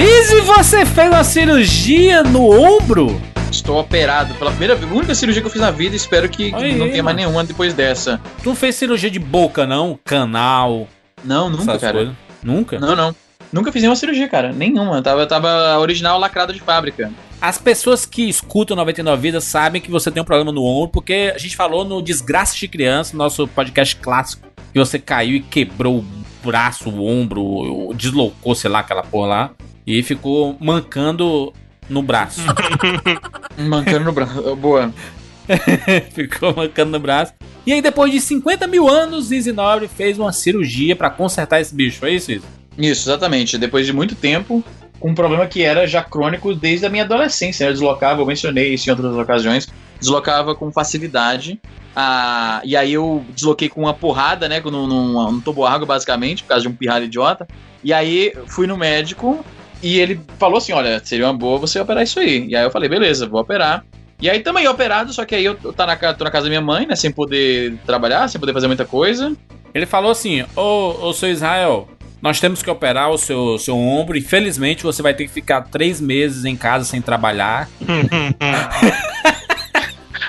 E se você fez uma cirurgia no ombro? Estou operado pela primeira vez. A única cirurgia que eu fiz na vida. Espero que, Aí, não tenha mais nenhuma depois dessa. Tu fez cirurgia de boca, não? Canal, Não, nunca, cara. coisas? Nunca? Não, não. Nunca fiz nenhuma cirurgia, cara. Nenhuma. Eu tava, eu tava original lacrado de fábrica. As pessoas que escutam 99 Vidas sabem que você tem um problema no ombro, porque a gente falou no Desgraça de Criança, nosso podcast clássico, que você caiu e quebrou o braço, o ombro, ou deslocou, sei lá, aquela porra lá, e ficou mancando no braço. Mancando no braço. Boa. ficou mancando no braço. E aí, depois de 50 mil anos, Izzy Nobre fez uma cirurgia pra consertar esse bicho, foi isso, Izzy? Isso, exatamente. Depois de muito tempo, com um problema que era já crônico desde a minha adolescência. né? Eu deslocava, eu mencionei isso em outras ocasiões, deslocava com facilidade. Ah, e aí eu desloquei com uma porrada, né? Num tobo água, basicamente, por causa de um pirralho idiota. E aí fui no médico e ele falou assim: olha, seria uma boa você operar isso aí. E aí eu falei, beleza, vou operar. E aí também operado, só que aí eu tô na, tô na casa da minha mãe, né? Sem poder trabalhar, sem poder fazer muita coisa. Ele falou assim: Ô, ô seu Israel, nós temos que operar o seu, seu ombro. Infelizmente, você vai ter que ficar três meses em casa sem trabalhar.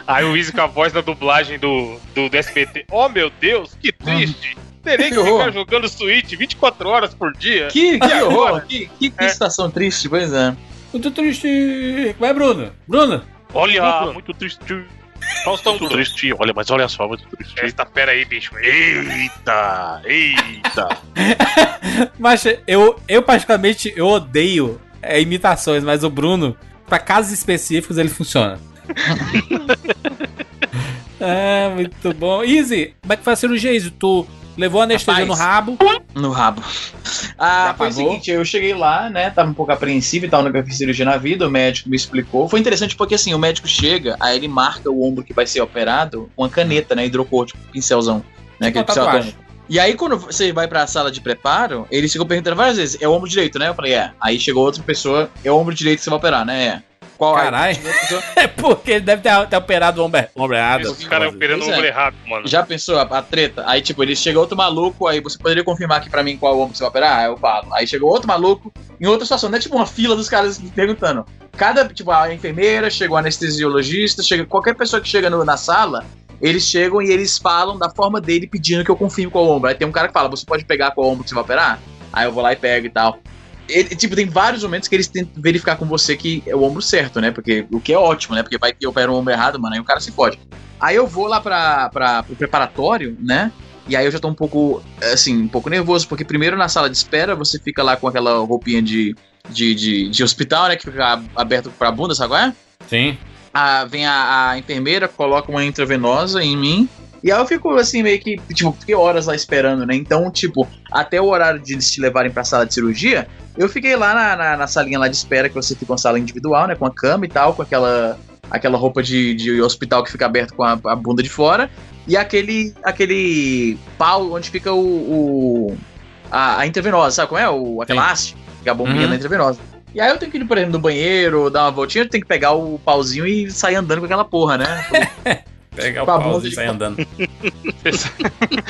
Aí o Easy com a voz da dublagem do, do, do SBT. Oh meu Deus, que triste! Terei que Que ficar jogando Switch 24 horas por dia. Que, que horror, que, que, que situação triste, pois é. Muito triste. Vai, Bruno. Bruno. Olha, Bruno. muito triste. Faustão, muito triste. Olha, mas olha só, muito triste. Eita, pera aí, bicho. Eita, eita. Mas eu, eu particularmente, eu odeio é, imitações, mas o Bruno, pra casos específicos, ele funciona. é, muito bom. Easy, como é que foi a cirurgia, Easy? Tu levou anestesia Rapaz. no rabo? No rabo. Ah, foi o seguinte, eu cheguei lá, né, tava um pouco apreensivo e tal, nunca fiz cirurgia na vida, o médico me explicou. Foi interessante porque, assim, o médico chega, aí ele marca o ombro que vai ser operado com uma caneta, né, hidrocor, tipo, pincelzão, né, Tipo uma pincel tatuagem. atômico. E aí, quando você vai pra sala de preparo, ele ficou perguntando várias vezes, é o ombro direito, né? Eu falei, é. Aí chegou outra pessoa, é o ombro direito que você vai operar, né? É. Qual Caralho. chegou É porque ele deve ter, ter operado o ombro, o ombro errado. Os caras operando o Pois é. ombro errado, mano. Já pensou a, a treta? Aí, tipo, ele chega outro maluco, aí você poderia confirmar aqui pra mim qual ombro você vai operar? Aí eu falo. Aí chegou outro maluco, em outra situação, não é tipo uma fila dos caras perguntando. Cada, tipo, a enfermeira, chega o anestesiologista, chega qualquer pessoa que chega no- na sala, eles chegam e eles falam da forma dele pedindo que eu confirme qual ombro. Aí tem um cara que fala, você pode pegar qual ombro que você vai operar? Aí eu vou lá e pego e tal. Ele, tipo, tem vários momentos que eles tentam verificar com você que é o ombro certo, né? Porque o que é ótimo, né? Porque vai que eu opero o ombro errado, mano, aí o cara se fode. Aí eu vou lá pra, pra, pro preparatório, né? E aí eu já tô um pouco, assim, um pouco nervoso, porque primeiro na sala de espera você fica lá com aquela roupinha de, de, de, de hospital, né? Que fica aberto pra bunda, sabe qual é? Sim. a- vem a, a enfermeira, coloca uma intravenosa em mim. E aí eu fico assim, meio que, tipo, que horas lá esperando, né? Então, tipo, até o horário de eles te levarem pra sala de cirurgia, eu fiquei lá na, na, na salinha lá de espera, que você fica uma sala individual, né? Com a cama e tal, com aquela, aquela roupa de, de hospital que fica aberto com a, a bunda de fora. E aquele, aquele pau onde fica o. o- a, a intravenosa, sabe como é? O, aquela haste, que é a bombinha Uhum. da intravenosa. E aí eu tenho que ir, por exemplo, no banheiro, dar uma voltinha, eu tenho que pegar o pauzinho e sair andando com aquela porra, né? Pegar o pauzinho e sair andando.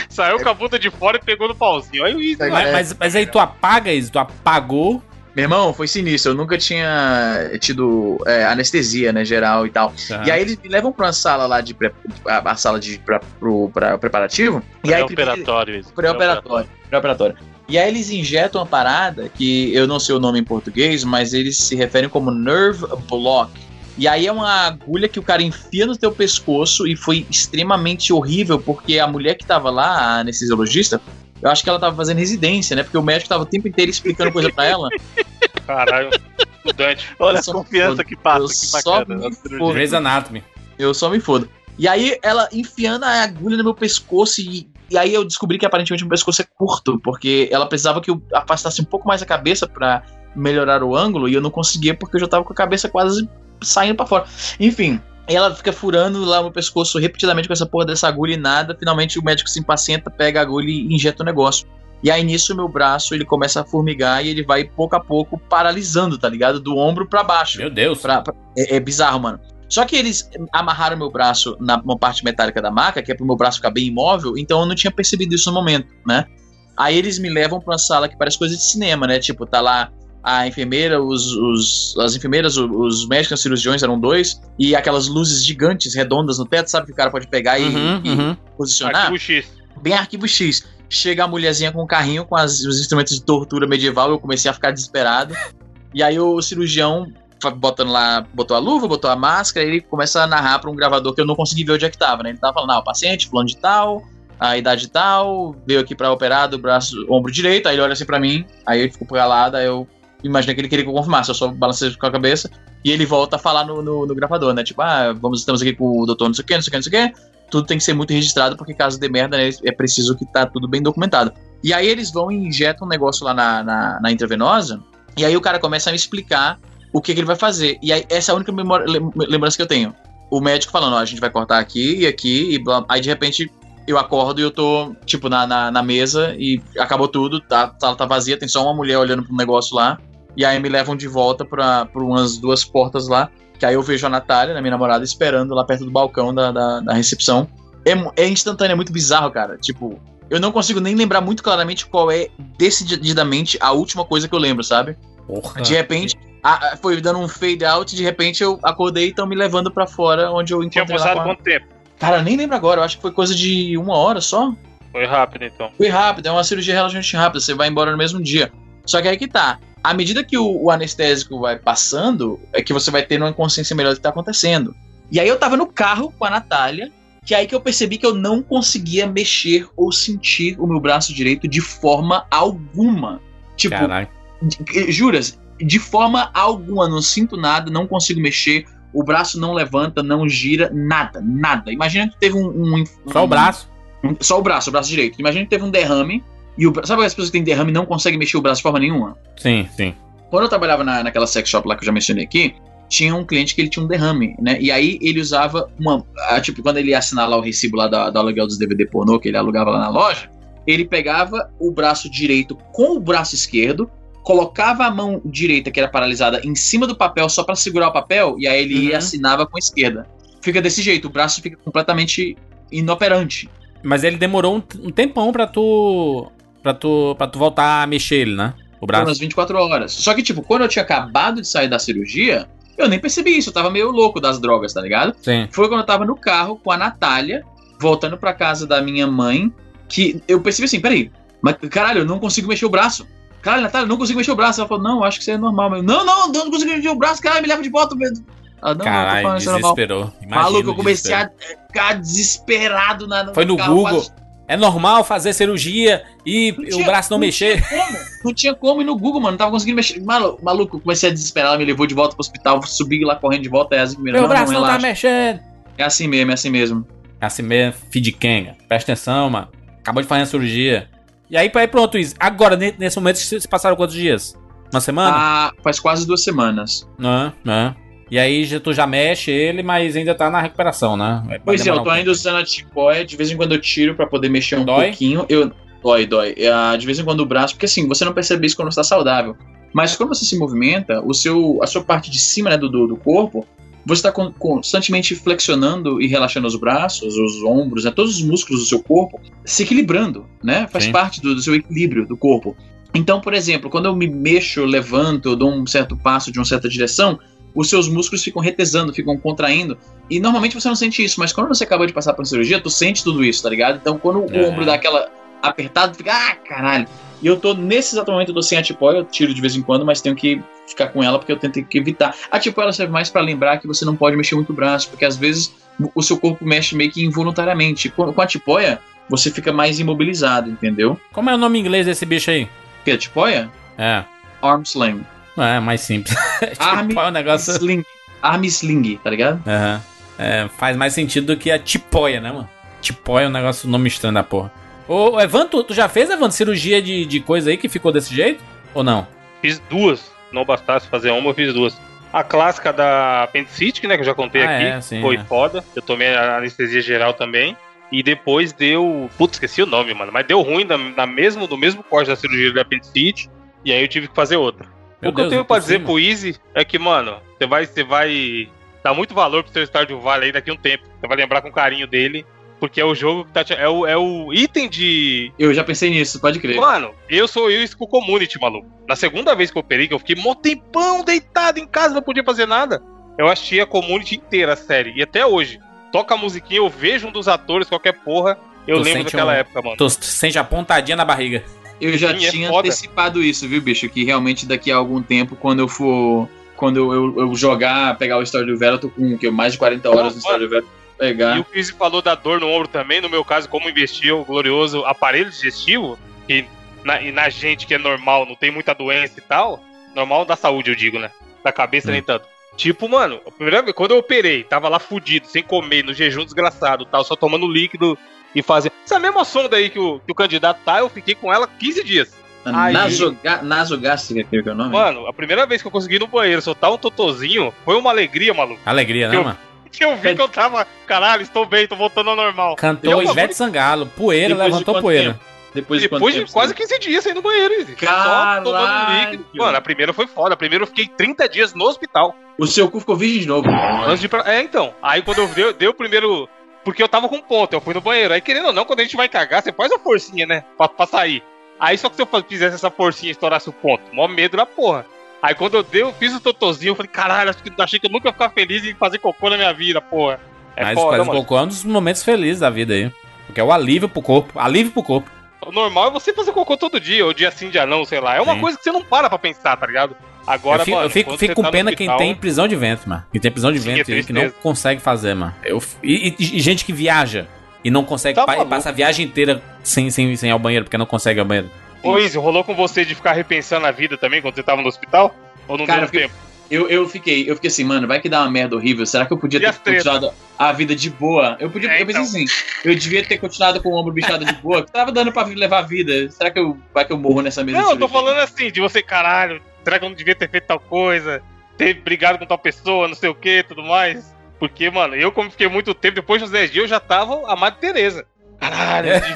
Saiu com a bunda de fora e pegou no pauzinho. Aí o Easy, É. Mas, mas, mas aí tu apaga isso, tu apagou. Meu irmão, foi sinistro. Eu nunca tinha tido é, anestesia, né, geral e tal. Tá. E aí eles me levam pra uma sala lá de. Pre... A, sala de. Pra, pro, pra preparativo. E Pré-operatório. isso. Pré-operatório. Pré-operatório. E aí eles injetam uma parada que eu não sei o nome em português, mas eles se referem como nerve block. E aí é uma agulha que o cara enfia no teu pescoço e foi extremamente horrível porque a mulher que tava lá, a anestesiologista, eu acho que ela tava fazendo residência, né? Porque o médico tava o tempo inteiro explicando coisa pra ela. Caralho, estudante. Olha Eu a só- confiança que passa, eu que só bacana. me. Grey's Anatomy. Eu só me fodo. E aí ela enfiando a agulha no meu pescoço e, e aí eu descobri que aparentemente meu pescoço é curto, porque ela precisava que eu afastasse um pouco mais a cabeça pra melhorar o ângulo e eu não conseguia porque eu já tava com a cabeça quase saindo pra fora. Enfim, ela fica furando lá no pescoço repetidamente com essa porra dessa agulha e nada. Finalmente o médico se impacienta, pega a agulha e injeta o negócio. E aí nisso o meu braço ele começa a formigar e ele vai pouco a pouco paralisando, tá ligado? Do ombro pra baixo. Meu Deus. Pra- pra- é, é bizarro, mano. Só que eles amarraram meu braço na uma parte metálica da maca, que é pro meu braço ficar bem imóvel, então eu não tinha percebido isso no momento, né? Aí eles me levam pra uma sala que parece coisa de cinema, né? Tipo, tá lá a enfermeira, os, os- as enfermeiras, o- os, médicos, os cirurgiões eram dois, e aquelas luzes gigantes, redondas no teto, sabe? Que o cara pode pegar e, Uhum, e uhum. posicionar. Arquivo X. Bem arquivo X. Chega a mulherzinha com um carrinho com as- os instrumentos de tortura medieval, eu comecei a ficar desesperado. E aí o cirurgião, botando lá, botou a luva, botou a máscara, ele começa a narrar para um gravador que eu não consegui ver onde é que tava, né? Ele tava falando, ah, o paciente, fulano de tal, a idade tal, veio aqui pra operar do braço, ombro direito, aí ele olha assim pra mim, aí ele ficou pra lá, daí eu imaginei que ele queria que eu confirmasse, eu só balancei com a cabeça, e ele volta a falar no, no, no gravador, né? Tipo, ah, vamos, estamos aqui com o doutor não sei o que, não sei o que, não sei o que, tudo tem que ser muito registrado, porque caso dê merda, né, é preciso que tá tudo bem documentado. E aí eles vão e injetam um negócio lá na, na, na intravenosa, e aí o cara começa a me explicar o que, que ele vai fazer. E aí essa é a única memória, lem- lembrança que eu tenho. O médico falando, ó, a gente vai cortar aqui e aqui, e blá. aí de repente eu acordo e eu tô, tipo, na, na, na mesa e acabou tudo, tá, tá vazia, tem só uma mulher olhando pro negócio lá, e aí me levam de volta pra, pra umas duas portas lá, que aí eu vejo a Natália, né, minha namorada, esperando lá perto do balcão da, da, da recepção. É, é instantâneo, é muito bizarro, cara. Tipo, eu não consigo nem lembrar muito claramente qual é, decididamente, a última coisa que eu lembro, sabe? Porra. De repente, a- a- foi dando um fade out, de repente eu acordei e estão me levando pra fora, onde eu Tinha encontrei lá passado quanto tempo? Cara, eu nem lembro agora, eu acho que foi coisa de uma hora só. Foi rápido, então. Foi rápido, é uma cirurgia relativamente rápida, você vai embora no mesmo dia. Só que aí que tá. À medida que o, o anestésico vai passando, é que você vai tendo uma consciência melhor do que tá acontecendo. E aí eu tava no carro com a Natália, que é aí que eu percebi que eu não conseguia mexer ou sentir o meu braço direito de forma alguma. Tipo, juras, de forma alguma, não sinto nada, não consigo mexer, o braço não levanta, não gira, nada, nada. Imagina que teve um. um- Só o um- braço. um- só o braço, o braço direito. Imagina que teve um derrame e o. Sabe as pessoas que têm derrame e não conseguem mexer o braço de forma nenhuma? Sim, sim. Quando eu trabalhava na, naquela sex shop lá que eu já mencionei aqui, tinha um cliente que ele tinha um derrame, né? E aí ele usava uma. ah, tipo, quando ele ia assinar lá o recibo lá da, do aluguel dos DVD pornô que ele alugava lá na loja, ele pegava o braço direito com o braço esquerdo, colocava a mão direita, que era paralisada, em cima do papel só pra segurar o papel, e aí ele ia Uhum. assinava com a esquerda. Fica desse jeito, o braço fica completamente inoperante. Mas ele demorou um, um tempão pra tu. Pra tu. pra tu voltar a mexer ele, né? O braço. umas 24 horas. Só que, tipo, quando eu tinha acabado de sair da cirurgia, eu nem percebi isso. Eu tava meio louco das drogas, tá ligado? Sim. Foi quando eu tava no carro com a Natália, voltando pra casa da minha mãe, que eu percebi assim, peraí, mas caralho, eu não consigo mexer o braço. Caralho, Natália, eu não consigo mexer o braço. Ela falou, não, acho que isso é normal. Eu, não, não, não consigo mexer o braço, caralho, me leva de volta. Ela, não, não, eu Caralho, isso é desesperou. Maluco, eu comecei a ficar desesperado na, Foi no Google. quase- É normal fazer cirurgia e Não o tinha- braço não, mexer. Tinha como, não tinha como ir no Google, mano. Não tava conseguindo mexer. Malu- Maluco, comecei a desesperar. Ela me levou de volta pro hospital. Subi lá correndo de volta. É assim mesmo. Meu não, braço não, não tá mexendo. É assim mesmo, é assim mesmo. É assim mesmo, feed Kenga. Presta atenção, mano. Acabou de fazer a cirurgia. E aí, aí pronto, Izzy. Agora, ne- nesse momento, se passaram quantos dias? Uma semana? Ah, faz quase duas semanas. Não, não. E aí tu já mexe ele, mas ainda tá na recuperação, né? Vai Pois é, eu tô um ainda usando a tipóia. De vez em quando eu tiro pra poder mexer um Dói? pouquinho. Eu... Dói, dói. Ah, de vez em quando o braço. Porque assim, você não percebe isso quando você tá saudável. Mas quando você se movimenta, o seu, a sua parte de cima né, do, do corpo, você está constantemente flexionando e relaxando os braços, os ombros, né, todos os músculos do seu corpo, se equilibrando, né? Faz Sim. parte do, do seu equilíbrio do corpo. Então, por exemplo, quando eu me mexo, levanto, eu dou um certo passo de uma certa direção, os seus músculos ficam retesando, ficam contraindo. E normalmente você não sente isso, mas quando você acabou de passar por uma cirurgia, tu sente tudo isso, tá ligado? Então, quando É. o ombro dá aquela apertada, tu fica, ah, caralho. E eu tô, nesse exato momento, eu tô sem a tipóia, eu tiro de vez em quando, mas tenho que ficar com ela porque eu tento que evitar. A tipóia serve mais pra lembrar que você não pode mexer muito o braço, porque às vezes o seu corpo mexe meio que involuntariamente. Com, com a tipóia, você fica mais imobilizado, entendeu? Como é o nome em inglês desse bicho aí? Porque a tipóia, É. arm sling. Não é mais simples. Arm tipo, é um negócio. sling. Arm sling, tá ligado? Aham. É, faz mais sentido do que a tipóia, né, mano? Tipóia é um negócio, nome estranho da porra. Ô, Evandro, tu, tu já fez, Evandro, cirurgia de, de coisa aí que ficou desse jeito? Ou não? Fiz duas. Não bastasse fazer uma, eu fiz duas. A clássica da apendicite, né, que eu já contei Ah, aqui, é, sim, foi é. foda. Eu tomei a anestesia geral também. E depois deu. Putz, esqueci o nome, mano. Mas deu ruim na, na mesmo, no mesmo corte da cirurgia da apendicite. E aí eu tive que fazer outra. Meu o que eu Deus, tenho é pra dizer pro Easy é que, mano, você vai, você vai dar muito valor pro seu Stardew Valley aí daqui a um tempo. Você vai lembrar com carinho dele. Porque é o jogo que tá. É o, é o item de. Eu já pensei nisso, pode crer. Mano, eu sou eu isso com o community, maluco. Na segunda vez que eu operei, que eu fiquei mó tempão deitado em casa, não podia fazer nada. Eu achei a community inteira a série. E até hoje. Toca a musiquinha, eu vejo um dos atores, qualquer porra. Eu Tu lembro daquela um- época, mano. Tu sente a pontadinha na barriga. Eu já Sim, é tinha foda. antecipado isso, viu, bicho? Que realmente daqui a algum tempo, quando eu for. Quando eu, eu- eu jogar, pegar o Story do Vela, eu tô com o quê? mais de 40 horas no Story do Vela. Pegar. E o Chris falou da dor no ombro também, no meu caso, como investir o glorioso aparelho digestivo, que na, e na gente que é normal, não tem muita doença e tal, normal da saúde, eu digo, né? Da cabeça Hum. nem tanto. Tipo, mano, a primeira vez, quando eu operei, tava lá fudido, sem comer, no jejum desgraçado tal, só tomando líquido e fazendo. Essa mesma sonda aí que o, que o candidato tá, eu fiquei com ela 15 dias. Aí- Nasoga- Nasogástrica, que é o nome? Mano, a primeira vez que eu consegui ir no banheiro soltar um totozinho, foi uma alegria, maluco. Alegria, né, Eu- mano? Que eu vi que eu tava, caralho, estou bem, tô voltando ao normal. Cantou Eu- Ivete Sangalo. Poeira, Depois de levantou quanto poeira. tempo? Depois de Depois de quase 15 dias sem ir no banheiro, Izzy. Só tomando líquido. Mano, a primeira foi foda. A primeira eu fiquei 30 dias no hospital. O seu cu ficou virgem de novo. Antes de pra... É, então. Aí quando eu dei, dei o primeiro. Porque eu tava com ponto, eu fui no banheiro. Aí querendo ou não, quando a gente vai cagar, você faz a forcinha, né? Pra, pra sair. Aí só que se eu fizesse essa forcinha e estourasse o ponto, mó medo da porra. Aí quando eu dei, eu fiz o totozinho, eu falei, caralho, acho que, achei que eu nunca ia ficar feliz em fazer cocô na minha vida, porra. É Mas foda, fazer cocô é um dos momentos felizes da vida aí. Porque é o alívio pro corpo. Alívio pro corpo. O normal é você fazer cocô todo dia, ou dia sim, dia não, sei lá. É uma Sim. coisa que você não para pra pensar, tá ligado? Agora, eu fico, mano, eu fico, fico com tá pena quem tem prisão de ventre, mano. Quem tem prisão de Sim, é ventre aí que não consegue fazer, mano. Eu, e, e- gente que viaja e não consegue Tá pa- passa a viagem inteira sem, sem, sem ir ao banheiro, porque não consegue ir ao banheiro. Ô, Izzy, rolou com você de ficar repensando a vida também quando você tava no hospital? Ou não Cara, deu tempo? Eu, eu fiquei, eu fiquei assim, mano, vai que dá uma merda horrível. Será que eu podia E ter continuado a vida de boa? Eu podia, É, eu pensei então. assim, eu devia ter continuado com o ombro bichado de boa. que Tava dando pra levar a vida. Será que eu vai que eu morro nessa mesa? Não, eu tô falando assim, de você, caralho, será que eu não devia ter feito tal coisa? Ter brigado com tal pessoa, não sei o que, tudo mais? Porque, mano, eu como fiquei muito tempo, depois dos 10 dias, eu já tava a Madre Teresa. Caralho, aquilo.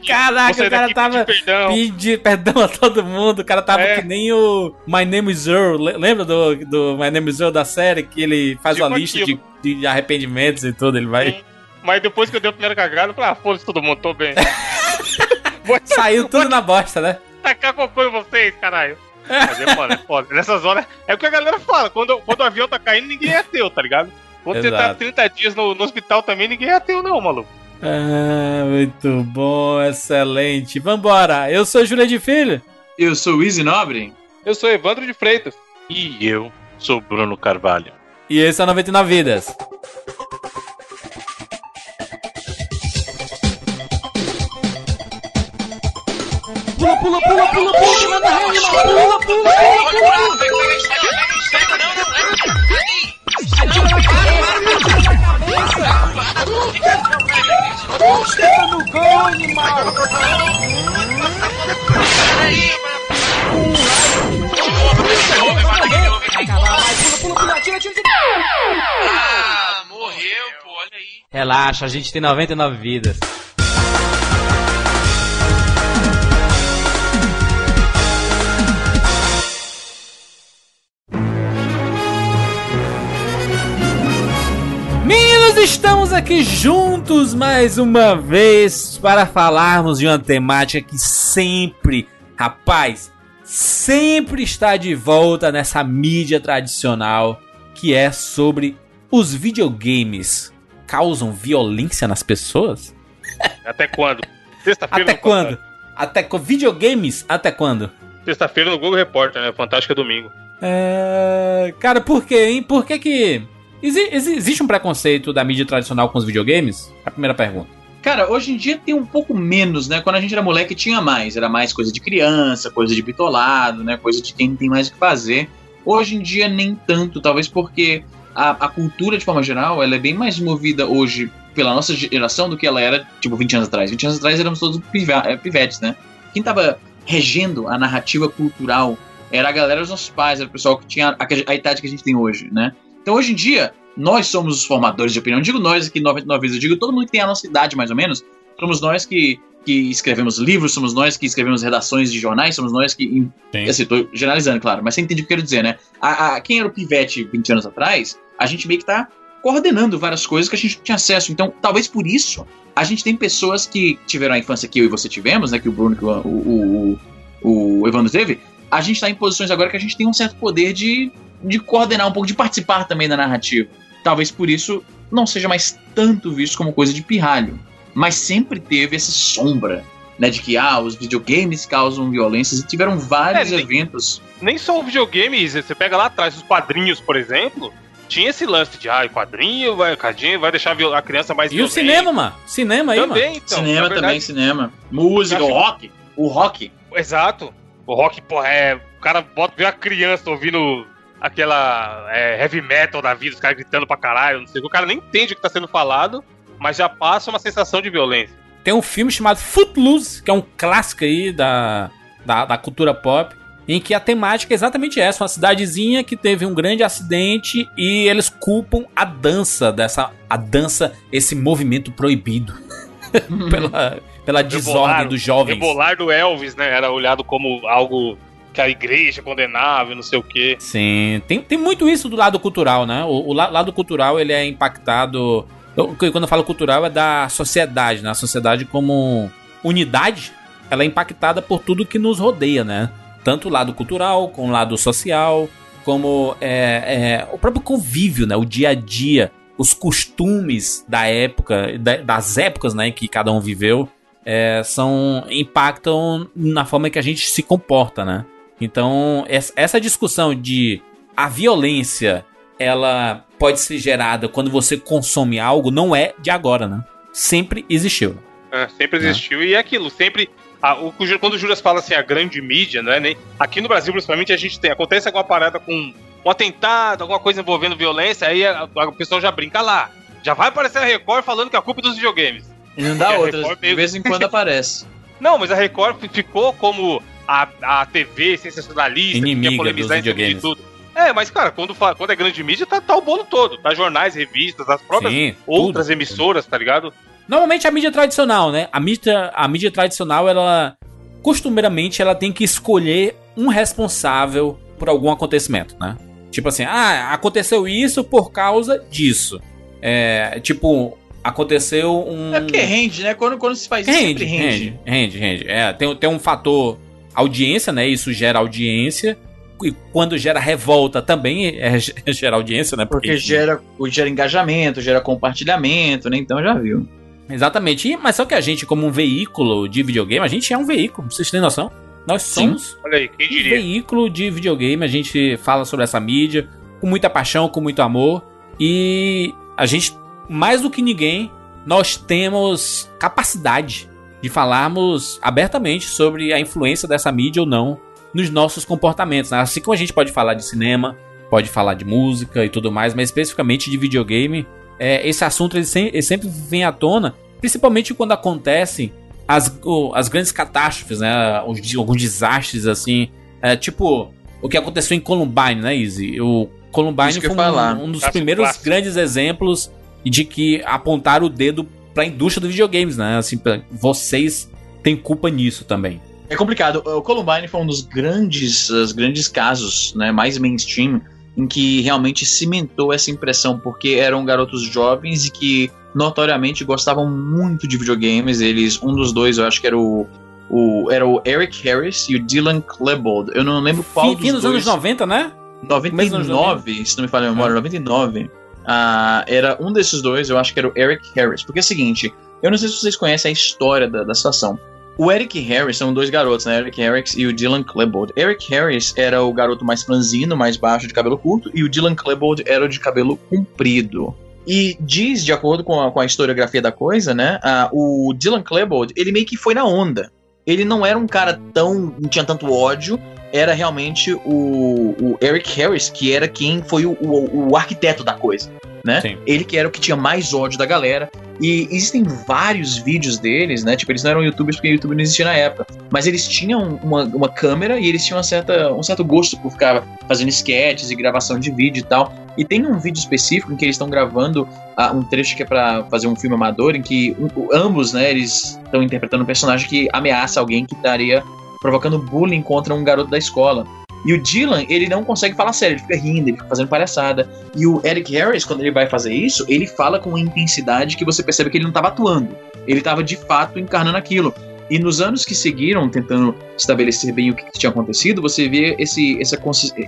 Caraca, o cara tava perdão. pedir perdão a todo mundo. O cara tava É. que nem o My Name is Earl. Le- Lembra do, do My Name is Earl da série? Que ele faz Tipo uma lista de, de arrependimentos e tudo. Ele vai. Sim. Mas depois que eu dei a primeira cagada, eu falei, ah, foda-se todo mundo, tô bem. Saiu tudo na bosta, né? tacar cocô em vocês, caralho. Mas é, mano, é foda. Nessas horas, é o que a galera fala, quando, quando o avião tá caindo, ninguém é teu, tá ligado? Quando você tá Exato. 30 dias no, no hospital também, ninguém é teu não, maluco. Ah, muito bom, excelente. Vambora. Eu sou Júlia de Filho. Eu sou o Easy Nobre? Eu sou Evandro de Freitas. E eu sou Bruno Carvalho. E esse é o 99 Vidas. Morreu, pô, olha aí. Relaxa, a gente tem 99 vidas. Meninos, estamos aqui juntos mais uma vez para falarmos de uma temática que sempre, rapaz, sempre está de volta nessa mídia tradicional, que é sobre os videogames causam violência nas pessoas? Até quando? Sexta-feira Até no quando? Até co- videogames? Até quando? Sexta-feira no Google Repórter, né? Fantástico é domingo. É... Cara, por quê, hein? Por que que... Exi- exi- existe um preconceito da mídia tradicional com os videogames? É a primeira pergunta. Cara, hoje em dia tem um pouco menos, né? Quando a gente era moleque tinha mais. Era mais coisa de criança, coisa de bitolado, né? Coisa de quem tem mais o que fazer. Hoje em dia nem tanto, talvez porque a, a cultura, de forma geral, ela é bem mais movida hoje pela nossa geração do que ela era, tipo, 20 anos atrás. 20 anos atrás éramos todos eh, pivetes, né? Quem tava regendo a narrativa cultural era a galera dos nossos pais, era o pessoal que tinha a, a idade que a gente tem hoje, né? Então hoje em dia, nós somos os formadores de opinião. Digo nós aqui 99 vezes, eu digo todo mundo que tem a nossa idade mais ou menos. Somos nós que, que escrevemos livros, somos nós que escrevemos redações de jornais, somos nós que. Sim. Assim, tô generalizando, claro, mas você entende o que eu quero dizer, né? A, a- quem era o pivete 20 anos atrás, a gente meio que tá coordenando várias coisas que a gente não tinha acesso. Então, talvez por isso, a gente tem pessoas que tiveram a infância que eu e você tivemos, né? Que o Bruno, que o, o, o, o Evandro teve. A gente tá em posições agora que a gente tem um certo poder de, de coordenar um pouco, de participar também da narrativa. Talvez por isso não seja mais tanto visto como coisa de pirralho. Mas sempre teve essa sombra, né? De que, ah, os videogames causam violências. E tiveram vários É, nem- eventos. Nem só o videogame, você pega lá atrás os quadrinhos, por exemplo, tinha esse lance de, ah, o quadrinho vai, o quadrinho vai deixar a criança mais E o violenta. cinema, mano? Cinema aí, mano. Também, então. cinema verdade, também, cinema. Música, o rock. O rock. Exato. O rock, porra, é. O cara bota vê a criança ouvindo aquela é, heavy metal da vida, os caras gritando pra caralho, não sei o que. O cara nem entende o que tá sendo falado, mas já passa uma sensação de violência. Tem um filme chamado Footloose, que é um clássico aí da, da, da cultura pop, em que a temática é exatamente essa: uma cidadezinha que teve um grande acidente e eles culpam a dança dessa. A dança, esse movimento proibido pela, pela desordem Rebolar- dos jovens. Rebolar do Elvis, né? Era olhado como algo que a igreja condenava, e não sei o quê. Sim, tem, tem muito isso do lado cultural, né? O, o la- lado cultural ele é impactado. eu- quando eu falo cultural é da sociedade, né? A sociedade como unidade, ela é impactada por tudo que nos rodeia, né? Tanto o lado cultural, como o lado social, como é, é, o próprio convívio, né? O dia a dia, os costumes da época, da- das épocas, né? Que cada um viveu, é, são impactam na forma que a gente se comporta, né? Então, es- essa discussão de a violência ela pode ser gerada quando você consome algo não é de agora, né? Sempre existiu. É, sempre existiu. E é aquilo, sempre. a- o, quando o Juras fala assim, a grande mídia, né? Nem, aqui no Brasil, principalmente, a gente tem. Acontece alguma parada com um atentado, alguma coisa envolvendo violência, aí a- a- o pessoal já brinca lá. Já vai aparecer a Record falando que a culpa é dos videogames. E não dá É, outras. Record De vez em quando aparece. Não, mas a Record fi- ficou como a, a TV sensacionalista, Inimiga que polemizar em cima de tudo. É, mas, cara, quando, fa- quando é grande mídia, tá, tá o bolo todo. Tá jornais, revistas, as próprias Sim, outras tudo. emissoras, tá ligado? Normalmente a mídia tradicional, né? A mídia, a mídia tradicional, ela costumeiramente ela tem que escolher um responsável por algum acontecimento, né? Tipo assim, ah, aconteceu isso por causa disso. É, tipo, aconteceu um É porque rende, né? Quando, quando se faz isso, Rende, sempre rende. rende, rende, rende. É, tem, tem um fator audiência, né? Isso gera audiência. E quando gera revolta também é, gera audiência, né? Porque gera, gera engajamento, gera compartilhamento, né? Então já viu. Exatamente. E- mas só que a gente, como um veículo de videogame, a gente é um veículo, vocês têm noção? Nós somos Olha aí, quem um veículo de videogame, a gente fala sobre essa mídia com muita paixão, com muito amor. E a gente, mais do que ninguém, nós temos capacidade de falarmos abertamente sobre a influência dessa mídia ou não nos nossos comportamentos. né? Assim como a gente pode falar de cinema, pode falar de música e tudo mais, mas especificamente de videogame, é, esse assunto ele, sem- ele sempre vem à tona, principalmente quando acontecem as, as grandes catástrofes, né? Os alguns desastres assim, é, tipo o que aconteceu em Columbine, né, Izzy? O Columbine foi um, um dos Clássico, primeiros clássico. grandes exemplos de que apontaram o dedo pra indústria dos videogames, né? Assim, pra- vocês têm culpa nisso também. É complicado. O Columbine foi um dos grandes, os grandes casos, né, mais mainstream, em que realmente cimentou essa impressão, porque eram garotos jovens e que notoriamente gostavam muito de videogames. Eles, um dos dois, eu acho que era o, o era o Eric Harris e o Dylan Klebold. Eu não lembro qual Fim, dos fim dos dois. anos 90, né? Mesmo anos 99, se não me falha a memória, 99, ah, era um desses dois, eu acho que era o Eric Harris. Porque é o seguinte, eu não sei se vocês conhecem a história da, da situação. O Eric Harris são dois garotos, né? Eric Harris e o Dylan Klebold. Eric Harris era o garoto mais franzino, mais baixo, de cabelo curto, e o Dylan Klebold era o de cabelo comprido. E diz, de acordo com a, com a historiografia da coisa, né? o Dylan Klebold, ele meio que foi na onda. Ele não era um cara tão. não tinha tanto ódio, era realmente o, o Eric Harris, que era quem foi o, o, o arquiteto da coisa, né? Ele que era o que tinha mais ódio da galera. E existem vários vídeos deles, né? Tipo, eles não eram youtubers porque o YouTube não existia na época. Mas eles tinham uma, uma câmera e eles tinham uma certa, um certo gosto por ficar fazendo sketches e gravação de vídeo e tal. E tem um vídeo específico em que eles estão gravando ah, um trecho que é pra fazer um filme amador, em que um- ambos, né, eles estão interpretando um personagem que ameaça alguém que estaria provocando bullying contra um garoto da escola. E o Dylan, ele não consegue falar sério, ele fica rindo, ele fica fazendo palhaçada. E o Eric Harris, quando ele vai fazer isso, ele fala com uma intensidade que você percebe que ele não estava atuando. Ele estava de fato encarnando aquilo. E nos anos que seguiram, tentando estabelecer bem o que tinha acontecido, você vê esse, essa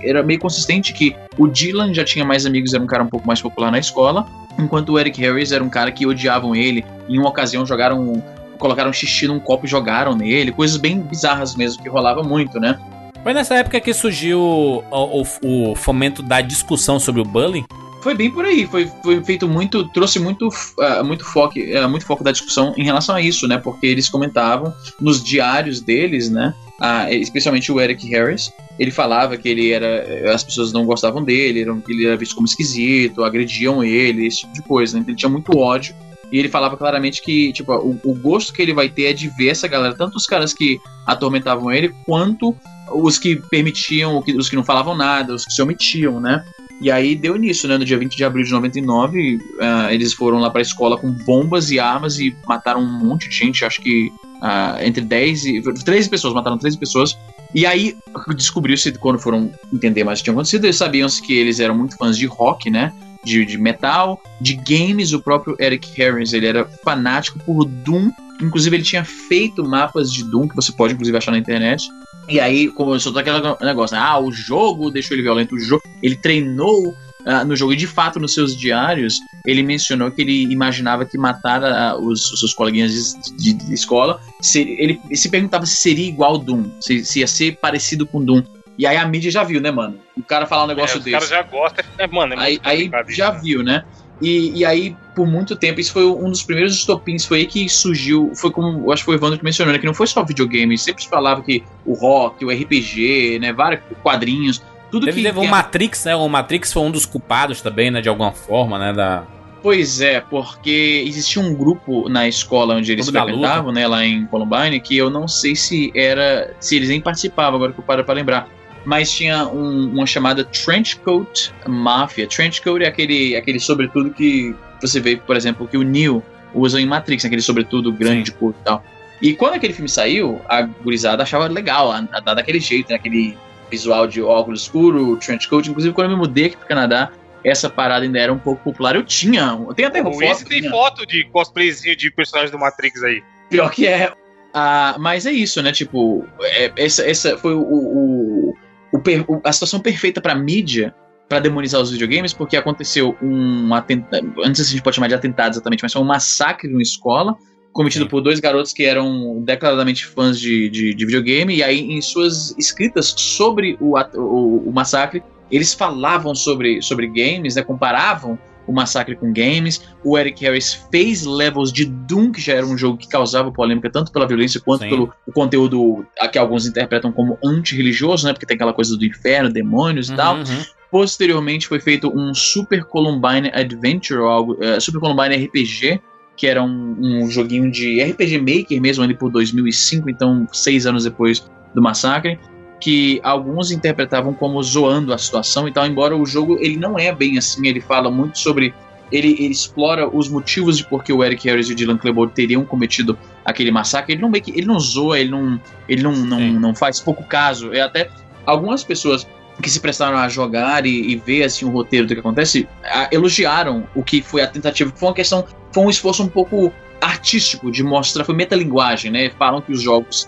era meio consistente que o Dylan já tinha mais amigos, era um cara um pouco mais popular na escola, enquanto o Eric Harris era um cara que odiavam ele. Em uma ocasião jogaram, colocaram xixi num copo e jogaram nele, coisas bem bizarras mesmo que rolava muito, né? Foi nessa época que surgiu o, o, o fomento da discussão sobre o bullying? Foi bem por aí, foi, foi feito muito, trouxe muito, uh, muito, foco, uh, muito foco da discussão em relação a isso, né? Porque eles comentavam nos diários deles, né? Uh, especialmente o Eric Harris, ele falava que ele era. As pessoas não gostavam dele, eram, ele era visto como esquisito, agrediam ele, esse tipo de coisa, né? Ele tinha muito ódio. E ele falava claramente que, tipo, o, o gosto que ele vai ter é de ver essa galera, tanto os caras que atormentavam ele, quanto os que permitiam, os que não falavam nada, os que se omitiam, né? E aí deu nisso, né? No dia 20 de abril de 99, uh, eh, eles foram lá pra escola com bombas e armas e mataram um monte de gente, acho que uh, entre 10 e. 13 pessoas, mataram 13 pessoas. E aí descobriu-se, quando foram entender mais o que tinha acontecido, eles sabiam que eles eram muito fãs de rock, né? De, de metal, de games, o próprio Eric Harris, ele era fanático por Doom. Inclusive, ele tinha feito mapas de Doom, que você pode, inclusive, achar na internet. E aí começou todo aquele negócio, ah, o jogo deixou ele violento, o jogo, ele treinou uh, no jogo e de fato nos seus diários ele mencionou que ele imaginava que matar uh, os, os, seus coleguinhas de, de, de escola, se, ele se perguntava se seria igual Doom, se, se, ia ser parecido com Doom. E aí a mídia já viu, né, mano? O cara falar um negócio é, desse. O cara já gosta, é, mano. É aí aí já viu, né? E, e aí, por muito tempo, isso foi um dos primeiros estopins, foi aí que surgiu, foi como, acho que foi o Evandro que mencionou, né, que não foi só videogame, sempre se falava que o rock, o RPG, né, vários quadrinhos, tudo Deve que... Teve o Matrix, né, o Matrix foi um dos culpados também, né, de alguma forma, né, da... Pois é, porque existia um grupo na escola onde eles frequentavam, né, lá em Columbine, que eu não sei se era, se eles nem participavam, agora que eu paro pra lembrar, mas tinha um, uma chamada Trenchcoat Mafia. Trenchcoat é aquele, aquele sobretudo que você vê, por exemplo, que o Neo usa em Matrix, aquele sobretudo grande, curto e tal. E quando aquele filme saiu, a gurizada achava legal, a, a, daquele jeito, né, aquele visual de óculos escuro, trenchcoat. Inclusive, quando eu me mudei aqui pro Canadá, essa parada ainda era um pouco popular. Eu tinha, eu tenho até o foto. Esse tem tinha. foto de cosplayzinho de personagens do Matrix aí. Pior que é. Ah, mas é isso, né? Tipo, é, essa, essa foi o, o, o, a situação perfeita para mídia para demonizar os videogames, porque aconteceu um atentado, não sei se a gente pode chamar de atentado exatamente, mas foi um massacre numa escola cometido Sim. por dois garotos que eram declaradamente fãs de, de, de, videogame, e aí em suas escritas sobre o, o, o massacre, eles falavam sobre, sobre games, né, comparavam o Massacre com Games. O Eric Harris fez levels de Doom, que já era um jogo que causava polêmica tanto pela violência quanto Sim. pelo o conteúdo que alguns interpretam como anti-religioso, né? Porque tem aquela coisa do inferno, demônios uhum, e tal. Uhum. Posteriormente foi feito um Super Columbine Adventure, ou algo, uh, Super Columbine RPG, que era um, um, joguinho de RPG Maker mesmo, ali por 2005, então seis anos depois do massacre que alguns interpretavam como zoando a situação e tal, embora o jogo ele não é bem assim, ele fala muito sobre ele, ele, explora os motivos de por que o Eric Harris e o Dylan Klebold teriam cometido aquele massacre. Ele não meio que, ele não zoa, ele não ele não, não, não faz pouco caso. É até algumas pessoas que se prestaram a jogar e, e ver assim o roteiro do que acontece a, elogiaram o que foi a tentativa, foi uma questão, foi um esforço um pouco artístico de mostrar, foi metalinguagem, né? Falam que os jogos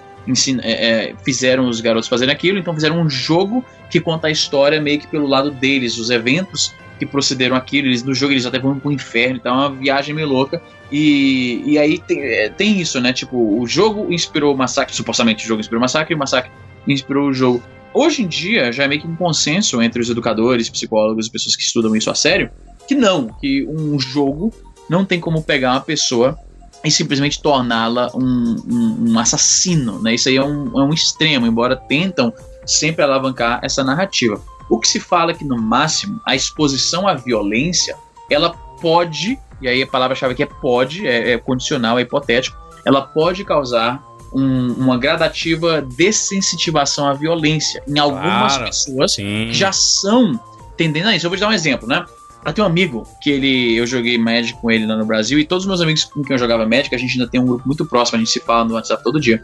é, é, fizeram os garotos fazerem aquilo, então fizeram um jogo que conta a história meio que pelo lado deles, os eventos que procederam aquilo, eles, no jogo eles até vão pro inferno, então é uma viagem meio louca. E, e aí tem, é, tem isso, né? Tipo, o jogo inspirou o Massacre, supostamente o jogo inspirou o Massacre, e o Massacre inspirou o jogo. Hoje em dia, já é meio que um consenso entre os educadores, psicólogos e pessoas que estudam isso a sério, que não, que um jogo não tem como pegar uma pessoa e simplesmente torná-la um, um, um, assassino. Né? Isso aí é um, é um extremo, embora tentam sempre alavancar essa narrativa. O que se fala é que, no máximo, a exposição à violência ela pode, e aí a palavra-chave aqui é pode, é, é, condicional, é hipotético, ela pode causar um, uma gradativa dessensitivação à violência em algumas claro, pessoas sim. que já são tendendo a isso. Eu vou te dar um exemplo, né? Eu tenho um amigo que ele, eu joguei Magic com ele lá no Brasil e todos os meus amigos com quem eu jogava Magic, a gente ainda tem um grupo muito próximo, a gente se fala no WhatsApp todo dia.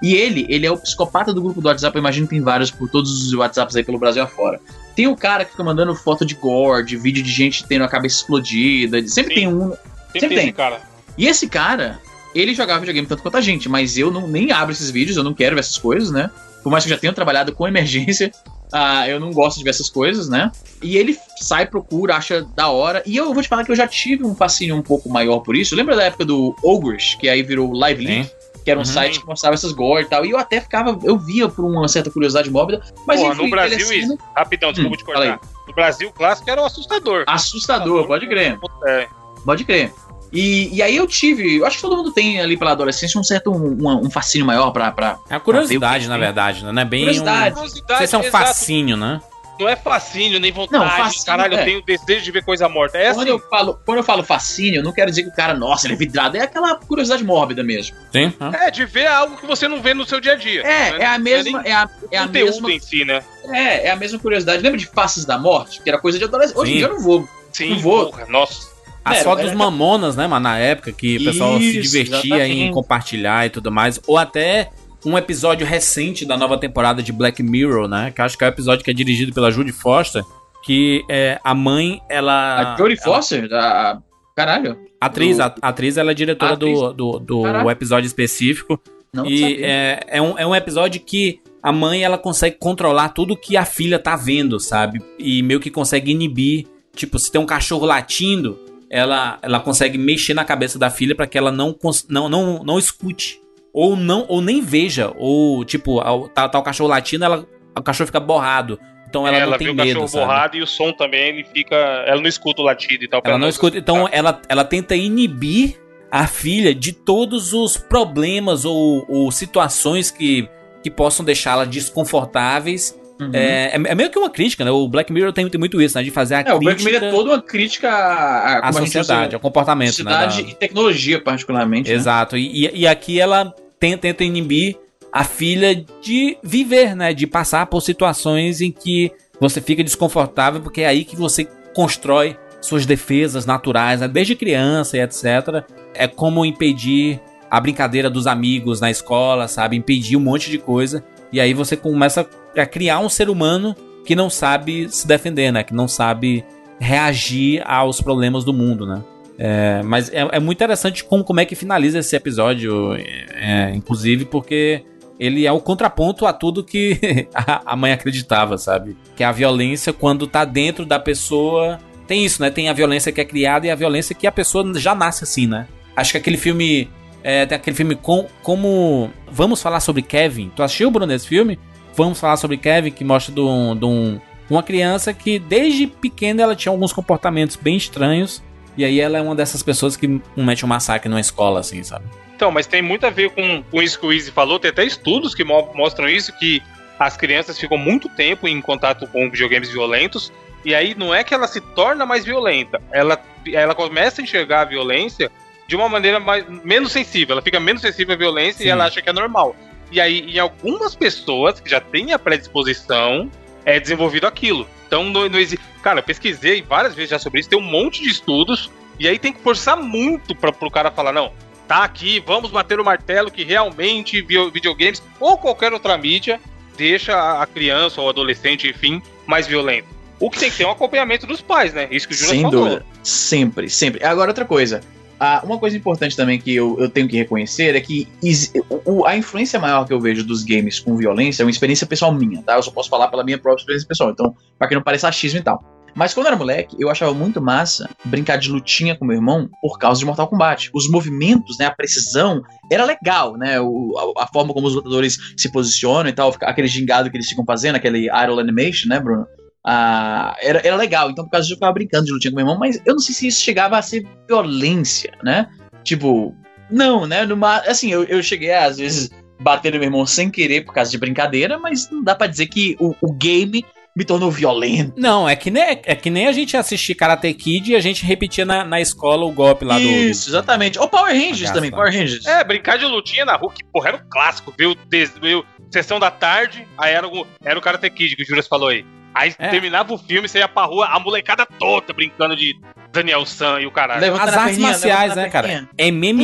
E ele, ele é o psicopata do grupo do WhatsApp, eu imagino que tem vários por todos os WhatsApps aí pelo Brasil afora. Tem o cara que fica mandando foto de gore, de vídeo de gente tendo a cabeça explodida. Sempre Sim. tem um. Sempre Sempre tem tem. esse cara. E esse cara, ele jogava videogame tanto quanto a gente, mas eu não, nem abro esses vídeos, eu não quero ver essas coisas, né? Por mais que eu já tenha trabalhado com emergência, ah, eu não gosto de ver essas coisas, né? E ele sai, procura, acha da hora. E eu vou te falar que eu já tive um fascínio um pouco maior por isso. Lembra da época do Ogres, que aí virou Live Leak? Que era um Uhum. site que mostrava essas gore e tal. E eu até ficava, eu via por uma certa curiosidade mórbida. Mas Porra, enfim, no Brasil envelhecendo- isso. Rapidão, desculpa Hum, te cortar. No Brasil, o clássico era o assustador. Assustador, pode crer. É. Pode crer. E, e aí eu tive, eu acho que todo mundo tem ali pela adolescência um certo um, um- um fascínio maior pra. pra É a curiosidade, Ah, na verdade, né? Não é bem Curiosidade. um... Não sei se é um exato. fascínio, né? Não é fascínio, nem vontade. Não, fascínio, Caralho, é. eu tenho desejo de ver coisa morta. É quando, assim. eu falo, quando eu falo fascínio, eu não quero dizer que o cara, nossa, ele é vidrado. É aquela curiosidade mórbida mesmo. Sim. hã? É, de ver algo que você não vê no seu dia a dia. É, Né? é a mesma. Não É a, é a conteúdo mesma. em si, né? É, é a mesma curiosidade. Lembra de Faces da Morte? Que era coisa de adolescente. Hoje em dia eu não vou. Sim, Não vou. porra, nossa. As É, fotos era- dos mamonas, né, mano, na época, que o pessoal se Isso, divertia em exatamente. compartilhar e tudo mais. Ou até um episódio recente da nova temporada de Black Mirror, né? Que acho que é o episódio que é dirigido pela Judy Foster. Que é, a mãe, ela. a Jodie ela- Foster? A, caralho. Atriz, do- a, atriz, ela é diretora A atriz? do, do, do episódio específico. Não e é, é, um, é um episódio que a mãe ela consegue controlar tudo que a filha tá vendo, sabe? E meio que consegue inibir. Tipo, se tem um cachorro latindo, ela, ela consegue mexer na cabeça da filha pra que ela não, não, não, não escute. Ou não ou nem veja. Ou, tipo, ao- tá, tá o cachorro latindo, ela, o cachorro fica borrado. Então ela, ela não tem vê o medo, cachorro sabe? borrado e o som também, ele fica. Ela não escuta o latido e tal. Ela não escuta. Então ela, ela tenta inibir a filha de todos os problemas ou, ou situações que, que possam deixá-la desconfortáveis. Uhum. É, é, é meio que uma crítica, né? O Black Mirror tem, tem muito isso, né? De fazer a É, o Black crítica Mirror é toda uma crítica à, sociedade, usa- ao comportamento, sociedade né? e tecnologia, particularmente. da- né? Exato. E, e, e aqui ela tenta, tenta inibir a filha de viver, né? De passar por situações em que você fica desconfortável, porque é aí que você constrói suas defesas naturais, né? desde criança e etc. É como impedir a brincadeira dos amigos na escola, sabe? Impedir um monte de coisa. E aí você começa a criar um ser humano que não sabe se defender, né? Que não sabe reagir aos problemas do mundo, né? É, mas é, é muito interessante como, como é que finaliza esse episódio, é, inclusive porque ele é o contraponto a tudo que a, a mãe acreditava, sabe? Que a violência, quando tá dentro da pessoa. Tem isso, né? Tem a violência que é criada e a violência que a pessoa já nasce assim, né? Acho que aquele filme. é, tem aquele filme com, como. Vamos falar sobre Kevin. Tu assistiu, Bruno, esse filme? Vamos falar sobre Kevin, que mostra de, um, de um- uma criança que desde pequena ela tinha alguns comportamentos bem estranhos. E aí ela é uma dessas pessoas que comete um massacre numa escola, assim, sabe? Então, mas tem muito a ver com, com isso que o Izzy falou. Tem até estudos que mo- mostram isso, que as crianças ficam muito tempo em contato com videogames violentos. E aí não é que ela se torna mais violenta. Ela, ela começa a enxergar a violência de uma maneira mais, menos sensível. Ela fica menos sensível à violência Sim. e ela acha que é normal. E aí, em algumas pessoas que já têm a predisposição, é desenvolvido aquilo. Então, não, não existe. Cara, eu pesquisei várias vezes já sobre isso, tem um monte de estudos, e aí tem que forçar muito para pro cara falar: não, tá aqui, vamos bater o martelo que realmente vi- videogames ou qualquer outra mídia deixa a criança ou adolescente, enfim, mais violento. O que tem que ter é um acompanhamento dos pais, né? Isso que o Júlio Sem falou. dúvida. Sempre, sempre. Agora, outra coisa. Ah, uma coisa importante também que eu, eu tenho que reconhecer é que is- o- a influência maior que eu vejo dos games com violência é uma experiência pessoal minha, tá? Eu só posso falar pela minha própria experiência pessoal, então, pra que não pareça achismo e tal. Mas quando eu era moleque, eu achava muito massa brincar de lutinha com meu irmão por causa de Mortal Kombat. Os movimentos, né, a precisão, era legal, né? O- a, a forma como os lutadores se posicionam e tal, aquele gingado que eles ficam fazendo, aquele idle animation, né, Bruno? Ah, era, era legal, então por causa disso eu ficava brincando de lutinha com meu irmão, mas eu não sei se isso chegava a ser violência, né? Tipo, não, né? Numa, assim, eu, eu cheguei a, às vezes bater no meu irmão sem querer por causa de brincadeira, mas não dá pra dizer que o, o game me tornou violento. Não, é que nem, é que nem a gente assistir Karate Kid e a gente repetia na, na escola o golpe lá do- do. Isso, exatamente. Ou Power Rangers também. Power Rangers. É, brincar de lutinha na rua, que porra, era o clássico. Viu, des- viu sessão da tarde, aí era o, era o Karate Kid que o Juras falou aí. Aí É. terminava o filme, você ia pra rua, a molecada toda brincando de Daniel San e o caralho. Levantando As a artes perninha, marciais, né, a cara? perninha.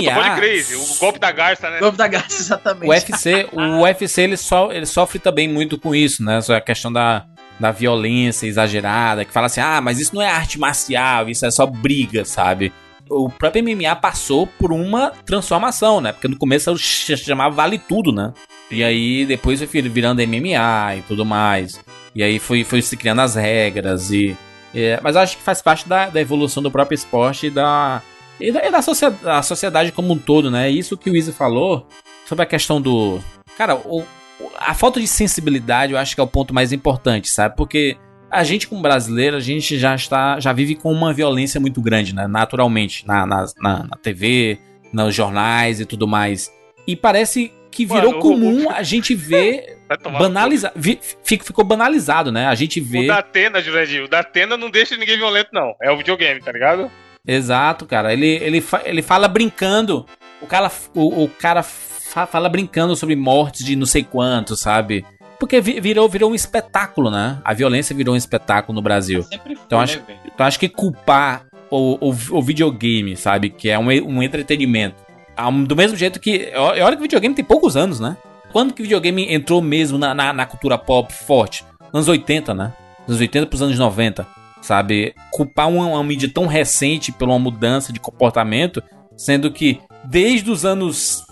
Puta, pode MMA. crer, o golpe da garça, né? Golpe da garça, exatamente. O UFC, o UFC ele, so, ele sofre também muito com isso, né? Essa questão da, da violência exagerada, que fala assim, ah, mas isso não é arte marcial, isso é só briga, sabe? O próprio MMA passou por uma transformação, né? Porque no começo chamava Vale Tudo, né? E aí depois foi virando MMA e tudo mais. E aí foi, foi se criando as regras e... é, mas acho que faz parte da, da evolução do próprio esporte e da, e da, e da socie- da sociedade como um todo, né? Isso que o Izzy falou sobre a questão do. Cara, o- a falta de sensibilidade eu acho que é o ponto mais importante, sabe? Porque a gente, como brasileiro, a gente já está. já vive com uma violência muito grande, né? Naturalmente. Na, na, na, na TV, nos jornais e tudo mais. E parece que virou Mano, o- comum a gente ver fico- Ficou banalizado, né? A gente vê. O da Atena, Jurandir, o da Atena não deixa ninguém violento, não. É o videogame, tá ligado? Exato, cara. Ele, ele, fa- ele fala brincando. O cara, o, o cara fa- fala brincando sobre mortes de não sei quanto, sabe? Porque vi- virou, virou um espetáculo, né? A violência virou um espetáculo no Brasil. Foi, Então acho- né? Então acho que culpar o, o, o videogame, sabe? Que é um, um entretenimento. Ah, Do mesmo jeito que. Olha que o videogame tem poucos anos, né? Quando que o videogame entrou mesmo na, na, na cultura pop forte? Anos 80, né? Anos 80 pros anos 90. Sabe? Culpar uma, uma mídia tão recente por uma mudança de comportamento, sendo que desde os anos.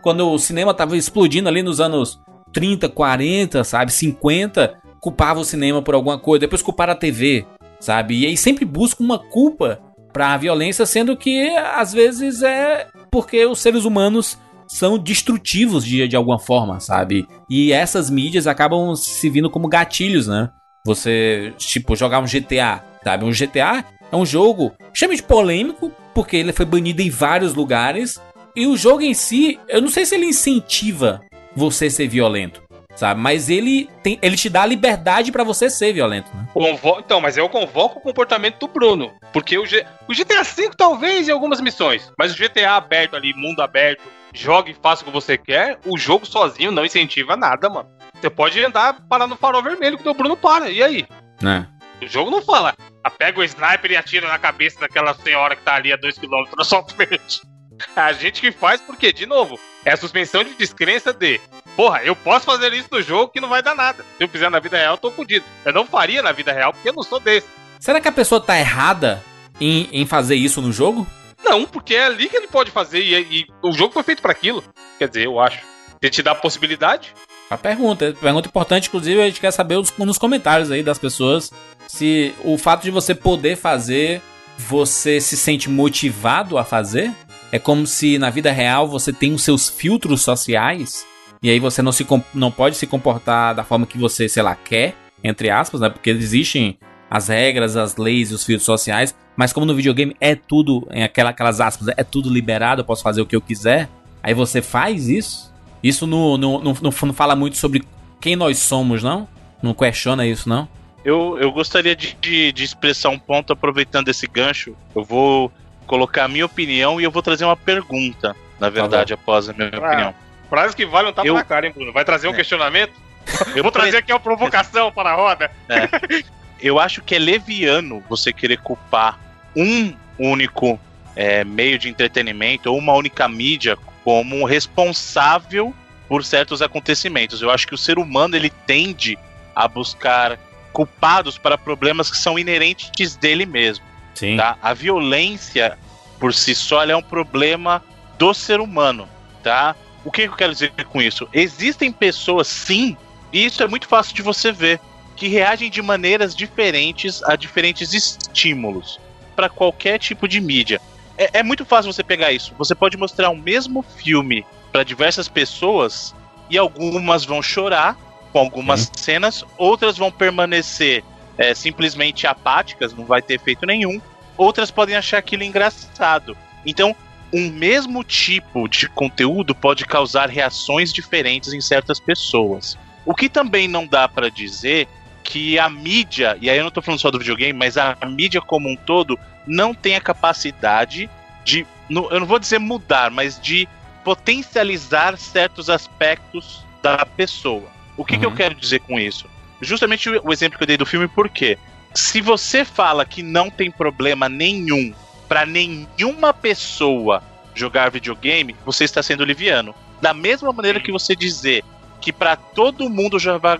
Quando o cinema tava explodindo ali nos anos 30, 40, sabe? 50, culpava o cinema por alguma coisa, depois culparam a TV, sabe? E aí sempre busca uma culpa pra violência, sendo que às vezes é porque os seres humanos são destrutivos de, de alguma forma, sabe? E essas mídias acabam se vindo como gatilhos, né? Você, tipo, jogar um GTA, sabe? Um GTA é um jogo extremamente polêmico, porque ele foi banido em vários lugares. E o jogo em si, eu não sei se ele incentiva você ser violento, sabe? Mas ele tem, ele te dá a liberdade pra você ser violento, né? Convo- Então, mas eu convoco o comportamento do Bruno. Porque o, G... o GTA V talvez em algumas missões. Mas o GTA aberto ali, mundo aberto, jogue e faça o que você quer, o jogo sozinho não incentiva nada, mano. Você pode andar parar no farol vermelho que o Bruno para. E aí? né? O jogo não fala. Ah, pega o sniper e atira na cabeça daquela senhora que tá ali a 2km na sua frente. A gente que faz porque, de novo, é a suspensão de descrença de. Porra, eu posso fazer isso no jogo que não vai dar nada. Se eu fizer na vida real, eu tô fudido. Eu não faria na vida real porque eu não sou desse. Será que a pessoa tá errada em, em fazer isso no jogo? Não, porque é ali que ele pode fazer e, e o jogo foi feito para aquilo. Quer dizer, eu acho. Ele te dá a possibilidade. A pergunta, pergunta importante, inclusive a gente quer saber os- nos comentários aí das pessoas se o fato de você poder fazer, você se sente motivado a fazer. É como se na vida real você tem os seus filtros sociais e aí você não, se, com- não pode se comportar da forma que você, sei lá, quer, entre aspas, né? Porque existem as regras, as leis e os filtros sociais, mas como no videogame é tudo, em aquela, aquelas aspas, é tudo liberado, eu posso fazer o que eu quiser, aí você faz isso. Isso não, não, não, não, fala muito sobre quem nós somos, não? Não questiona isso, não? Eu, eu gostaria de, de, de expressar um ponto aproveitando esse gancho. Eu vou colocar a minha opinião e eu vou trazer uma pergunta, na verdade, após a minha Ah, opinião. Frase que vale um tapa Eu- na cara, hein, Bruno? Vai trazer um É. questionamento? Eu Vou trazer aqui uma provocação para a roda. eu acho que é leviano você querer culpar um único é, meio de entretenimento ou uma única mídia como responsável por certos acontecimentos. Eu acho que o ser humano ele tende a buscar culpados para problemas que são inerentes dele mesmo. Sim. Tá? A violência por si só ela é um problema do ser humano, tá? O que eu quero dizer com isso? Existem pessoas, sim, e isso é muito fácil de você ver, que reagem de maneiras diferentes a diferentes estímulos para qualquer tipo de mídia. É, é muito fácil você pegar isso. Você pode mostrar o mesmo filme para diversas pessoas e algumas vão chorar com algumas cenas, outras vão permanecer é, simplesmente apáticas, não vai ter efeito nenhum. Outras podem achar aquilo engraçado. Então, um mesmo tipo de conteúdo pode causar reações diferentes em certas pessoas. O que também não dá para dizer que a mídia, e aí eu não tô falando só do videogame, mas a mídia como um todo não tem a capacidade de, eu não vou dizer mudar, mas de potencializar certos aspectos da pessoa. O que, que eu Uhum. quero dizer com isso? Justamente o exemplo que eu dei do filme, por quê? se você fala que não tem problema nenhum pra nenhuma pessoa jogar videogame, você está sendo liviano. Da mesma maneira que você dizer que pra todo mundo jogar,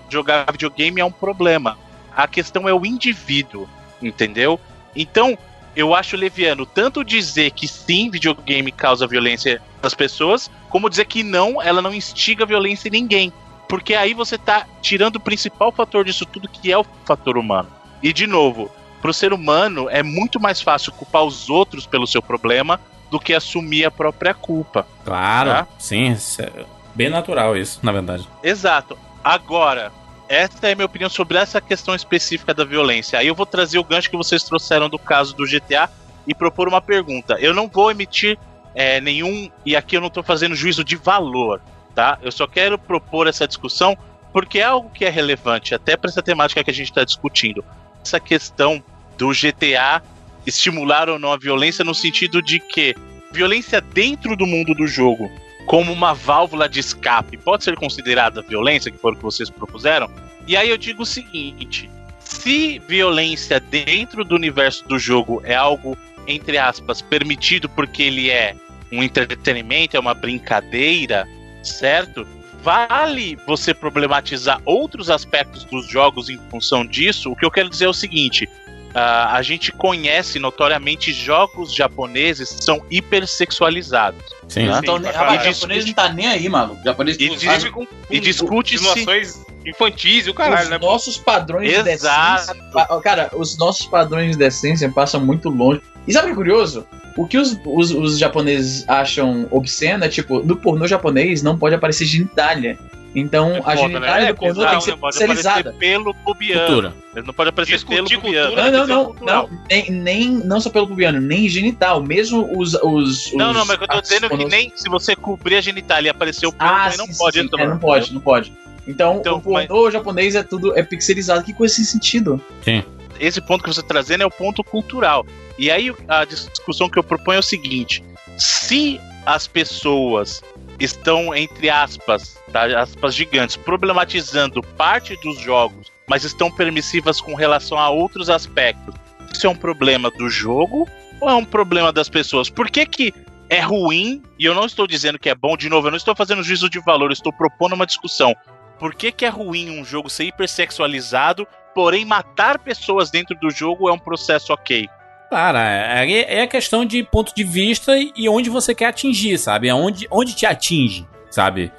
videogame é um problema. A questão é o indivíduo, entendeu? Então, eu acho leviano tanto dizer que sim, videogame causa violência nas pessoas, como dizer que não, ela não instiga violência em ninguém. Porque aí você tá tirando o principal fator disso tudo, que é o fator humano. E de novo, pro ser humano é muito mais fácil culpar os outros pelo seu problema do que assumir a própria culpa. Claro, Tá. sim, é bem natural isso, na verdade. Exato. Agora, essa é a minha opinião sobre essa questão específica da violência. Aí eu vou trazer o gancho que vocês trouxeram do caso do GTA e propor uma pergunta. Eu não vou emitir é, nenhum, e aqui eu não estou fazendo juízo de valor, tá? Eu só quero propor essa discussão porque é algo que é relevante, até para essa temática que a gente está discutindo. Essa questão do GTA estimular ou não a violência no sentido de que violência dentro do mundo do jogo, como uma válvula de escape, pode ser considerada violência, que foi o que vocês propuseram? E aí eu digo o seguinte: se violência dentro do universo do jogo é algo, entre aspas, permitido porque ele é um entretenimento, é uma brincadeira, certo? Vale você problematizar outros aspectos dos jogos em função disso? O que eu quero dizer é o seguinte: ah, a gente conhece notoriamente jogos japoneses que são hipersexualizados. Sim. Né? Então, ah, o japonês não tá nem aí, maluco. O japonês E Inclusive com, E discute-se. simulações infantis e o caralho, os né? nossos padrões de Exato. decência. pa- Cara, os nossos padrões de decência passam muito longe. E sabe o que é curioso? O que os, os, os japoneses acham obsceno é tipo, no pornô japonês não pode aparecer genitália. Então É a genitália né? do pornô É tem que ser não pode pixelizada. aparecer pelo pubiano. Cultura. Ele não pode aparecer Discutir pelo pubiano. Não, não, não, cultural. não, nem, nem não só pelo pubiano, nem genital, mesmo os os, Não, os não, mas eu tô dizendo que pornôs- nem se você cobrir a genitália e aparecer o Ah, também não sim, pode sim, é, não pode, não pode. Então, Então, o pornô japonês é tudo é pixelizado, que coisa sem sentido. Esse ponto que você está trazendo é o ponto cultural. E aí a discussão que eu proponho é o seguinte: se as pessoas estão, entre aspas, tá, aspas gigantes, problematizando parte dos jogos, mas estão permissivas com relação a outros aspectos, isso é um problema do jogo ou é um problema das pessoas? Por que que é ruim, e eu não estou dizendo que é bom, de novo, eu não estou fazendo juízo de valor, eu estou propondo uma discussão. Por que que é ruim um jogo ser hipersexualizado, porém matar pessoas dentro do jogo é um processo ok? Cara, é, questão de ponto de vista e- onde você quer atingir, sabe? Onde, onde te atinge, sabe?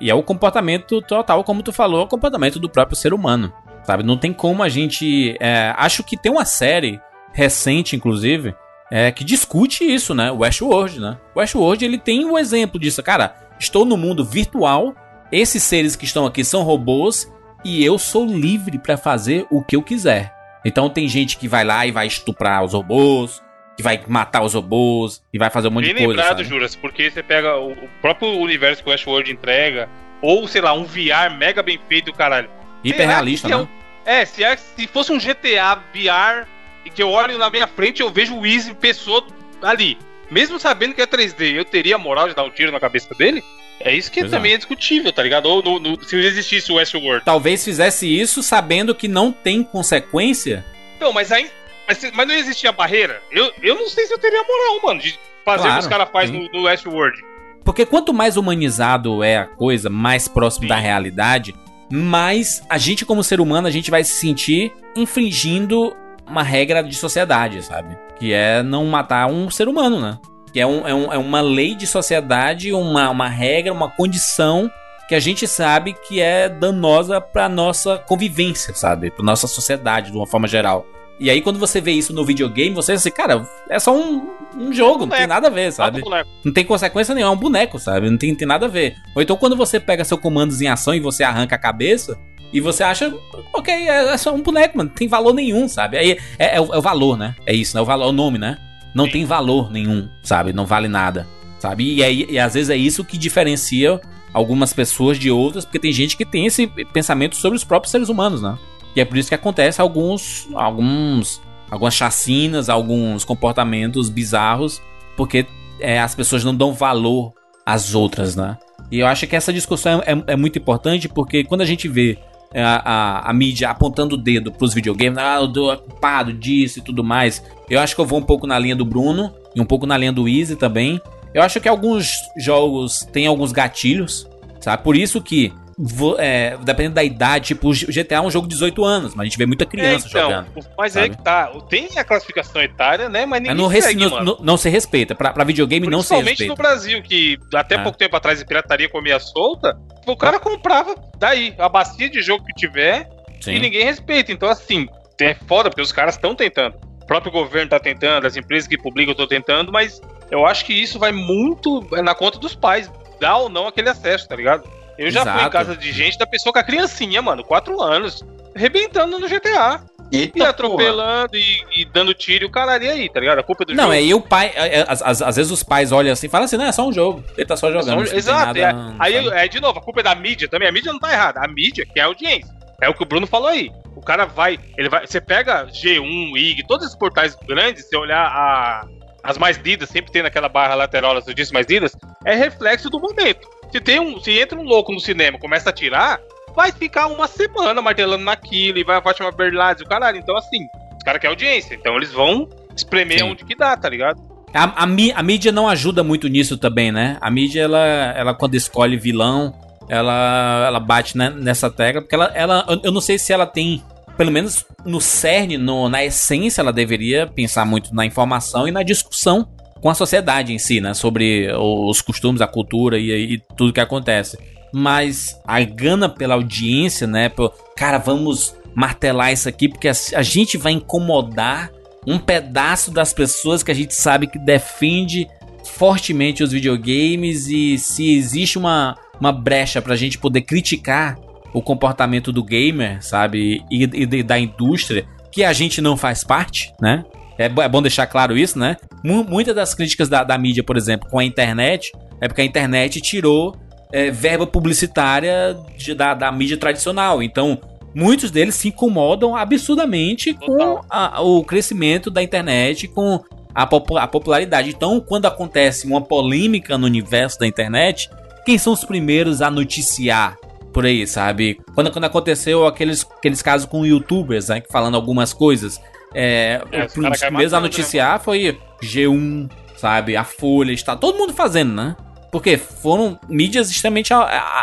E é o comportamento total, como tu falou, é o comportamento do próprio ser humano, sabe? Não tem como a gente. é, acho que tem uma série recente, inclusive, é, que discute isso, né? O Westworld, né? O Westworld, ele tem um exemplo disso. Cara, estou no mundo virtual, esses seres que estão aqui são robôs e eu sou livre pra fazer o que eu quiser. Então tem gente que vai lá e vai estuprar os robôs, que vai matar os robôs e vai fazer um monte Bem de coisa. lembrado, sabe? Juras, porque você pega o, próprio universo que o Westworld entrega, ou sei lá, um VR mega bem feito, caralho. Hiperrealista, Será né? que É, se, é- se fosse um GTA VR e que eu olho na minha frente eu vejo o Easy pessoa ali, mesmo sabendo que é 3D, eu teria a moral de dar um tiro na cabeça dele? É isso que Pois também é. discutível, tá ligado? Ou no- no- se existisse o Westworld. Talvez fizesse isso sabendo que não tem consequência. Então, mas aí. Mas, mas não existia barreira? Eu, eu não sei se eu teria moral, mano, de fazer o que Claro, os caras fazem no, no Westworld. Porque quanto mais humanizado é a coisa, mais próximo Sim. da realidade, mais a gente, como ser humano, a gente vai se sentir infringindo uma regra de sociedade, sabe? Que é não matar um ser humano, né? Que é, um, é, um- é uma lei de sociedade, uma, uma regra, uma condição que a gente sabe que é danosa pra nossa convivência, sabe? Pra nossa sociedade, de uma forma geral. E aí, quando você vê isso no videogame, você assim, cara, é só um, um jogo, não tem nada a ver, sabe? Boneco. Não tem consequência nenhuma, é um boneco, sabe? Não tem, tem nada a ver. Ou então quando você pega seu comandos em ação e você arranca a cabeça, e você acha, ok, é, é só um boneco, mano, não tem valor nenhum, sabe? Aí é, é o, é o valor, né? É isso, né? O valor, é o nome, né? Não Sim. tem valor nenhum, sabe? Não vale nada, sabe? E, aí, e às vezes é isso que diferencia algumas pessoas de outras, porque tem gente que tem esse pensamento sobre os próprios seres humanos, né? E é por isso que acontece alguns, alguns, algumas chacinas, alguns comportamentos bizarros, porque é, as pessoas não dão valor às outras, né? E eu acho que essa discussão é, é- é muito importante porque quando a gente vê é, a, a, a mídia apontando o dedo pros videogames, ah, eu tô culpado disso e tudo mais. Eu acho que eu vou um pouco na linha do Bruno e um pouco na linha do Easy também. Eu acho que alguns jogos têm alguns gatilhos, sabe? Por isso que é, dependendo da idade, tipo, o GTA é um jogo de 18 anos, mas a gente vê muita criança é, então, jogando. Mas sabe? é que tá. Tem a classificação etária, né? Mas ninguém não, segue, não, se respeita. Pra, pra videogame não se respeita. Principalmente no Brasil, que até é. pouco tempo atrás a pirataria comia solta, o cara comprava daí, a bacia de jogo que tiver Sim. e ninguém respeita. Então, assim, é foda, porque os caras estão tentando. O próprio governo tá tentando, as empresas que publicam estão tentando, mas eu acho que isso vai muito na conta dos pais. Dar ou não aquele acesso, tá ligado? Eu já Exato. fui em casa de gente da pessoa com a criancinha, mano, 4 anos, arrebentando no GTA. Eita, e atropelando e, e, dando tiro e o caralho e aí, tá ligado? A culpa é do não, jogo. Não, é, e o pai, é, é, às, vezes os pais olham assim e falam assim, não, é só um jogo, ele tá só jogando. É só, exato, é, aí é de novo, a culpa é da mídia também, a mídia não tá errada, a mídia que é a audiência. É o que o Bruno falou aí. O cara vai, ele vai, você pega G1, IG, todos esses portais grandes, se olhar a, as mais lidas, sempre tem naquela barra lateral as notícias mais lidas, é reflexo do momento. Se tem um, se entra um louco no cinema, começa a tirar, vai ficar uma semana martelando naquilo e vai a Fátima Bernardes e o caralho. Então, assim, os caras querem audiência. Então eles vão espremer Sim. onde que dá, tá ligado? A, a, a, mídia não ajuda muito nisso também, né? A mídia, ela, ela quando escolhe vilão, ela, ela bate né, nessa tecla, porque ela, ela. Eu não sei se ela tem. Pelo menos no cerne, no, na essência, ela deveria pensar muito na informação e na discussão com a sociedade em si, né? Sobre os costumes, a cultura e, e tudo que acontece. Mas a gana pela audiência, né? Cara, vamos martelar isso aqui porque a, a gente vai incomodar um pedaço das pessoas que a gente sabe que defende fortemente os videogames e se existe uma, uma brecha pra gente poder criticar o comportamento do gamer, sabe? E, e da indústria, que a gente não faz parte, né? É, é bom deixar claro isso, né? Muitas das críticas da, da, mídia, por exemplo, com a internet, é porque a internet tirou é, verba publicitária de, da, da mídia tradicional. Então, muitos deles se incomodam absurdamente com a, o crescimento da internet, com a, a, popularidade. Então, quando acontece uma polêmica no universo da internet, quem são os primeiros a noticiar por aí, sabe? Quando, quando aconteceu aqueles, aqueles casos com youtubers, né, falando algumas coisas, é, é, os primeiros a né? noticiar né? foi G1, sabe? A Folha, está todo mundo fazendo, né? Porque foram mídias extremamente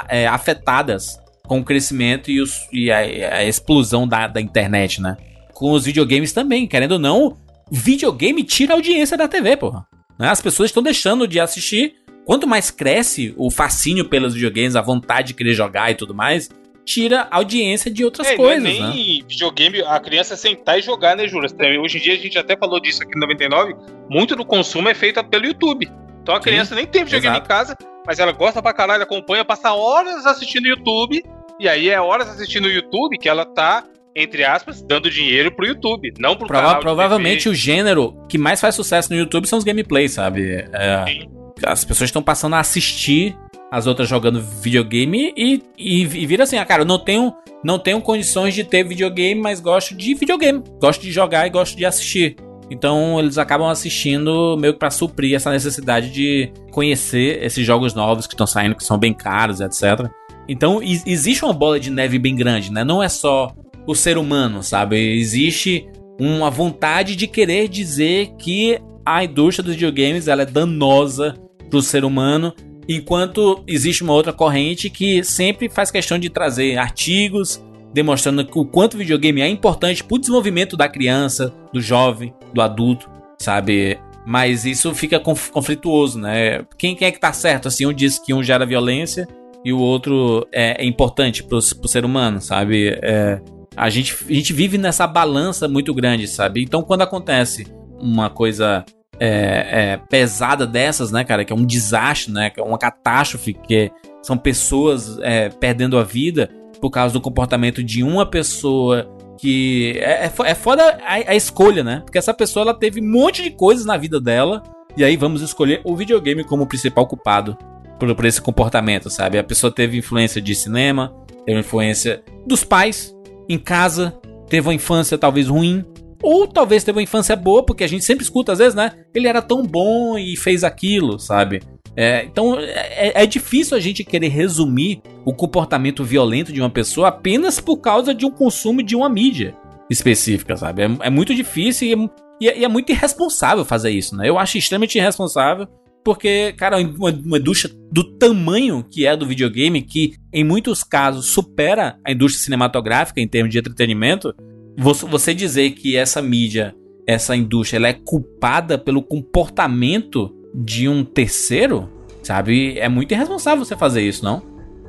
é, afetadas com o crescimento e, os, e a, a, explosão da, da internet, né? Com os videogames também, querendo ou não, videogame tira a audiência da TV, porra. Né? As pessoas estão deixando de assistir. Quanto mais cresce o fascínio pelos videogames, a vontade de querer jogar e tudo mais, tira audiência de outras é, coisas, não é nem né? videogame, a criança sentar e jogar, né, Júlia? Hoje em dia a gente até falou disso aqui no 99, muito do consumo é feito pelo YouTube. Então a criança Sim, nem tem videogame exato. em casa, mas ela gosta pra caralho, acompanha, passa horas assistindo YouTube, e aí é horas assistindo o YouTube que ela tá entre aspas, dando dinheiro pro YouTube, não pro Prova canal Provavelmente o gênero que mais faz sucesso no YouTube são os gameplays, sabe? É, as pessoas estão passando a assistir as outras jogando videogame e, e, e vira assim, ah, cara, eu não tenho, não tenho condições de ter videogame, mas gosto de videogame. Gosto de jogar e gosto de assistir. Então eles acabam assistindo meio que pra suprir essa necessidade de conhecer esses jogos novos que estão saindo, que são bem caros, etc. Então existe uma bola de neve bem grande, né? Não é só o ser humano, sabe? Existe uma vontade de querer dizer que a indústria dos videogames ela é danosa pro ser humano Enquanto existe uma outra corrente que sempre faz questão de trazer artigos demonstrando o quanto o videogame é importante para o desenvolvimento da criança, do jovem, do adulto, sabe? Mas isso fica conflituoso, né? Quem, quem é que tá certo? Assim, um diz que um gera violência e o outro é, é importante pro, pro ser humano, sabe? É, a, gente, a gente vive nessa balança muito grande, sabe? Então, quando acontece uma coisa é, é, pesada dessas, né, cara? Que é um desastre, né? Que é uma catástrofe, que são pessoas é, perdendo a vida por causa do comportamento de uma pessoa que é, é, é foda a, a, escolha, né? Porque essa pessoa ela teve um monte de coisas na vida dela e aí vamos escolher o videogame como principal culpado por, por esse comportamento, sabe? A pessoa teve influência de cinema, teve influência dos pais em casa, teve uma infância talvez ruim, Ou talvez teve uma infância boa, porque a gente sempre escuta às vezes, né? Ele era tão bom e fez aquilo, sabe? É, então é, é, difícil a gente querer resumir o comportamento violento de uma pessoa apenas por causa de um consumo de uma mídia específica, sabe? É, é muito difícil e, e, e é muito irresponsável fazer isso, né? Eu acho extremamente irresponsável porque, cara, uma, uma, indústria do tamanho que é do videogame, que em muitos casos supera a indústria cinematográfica em termos de entretenimento, você dizer que essa mídia, essa indústria, ela é culpada pelo comportamento de um terceiro, sabe? É muito irresponsável você fazer isso, não?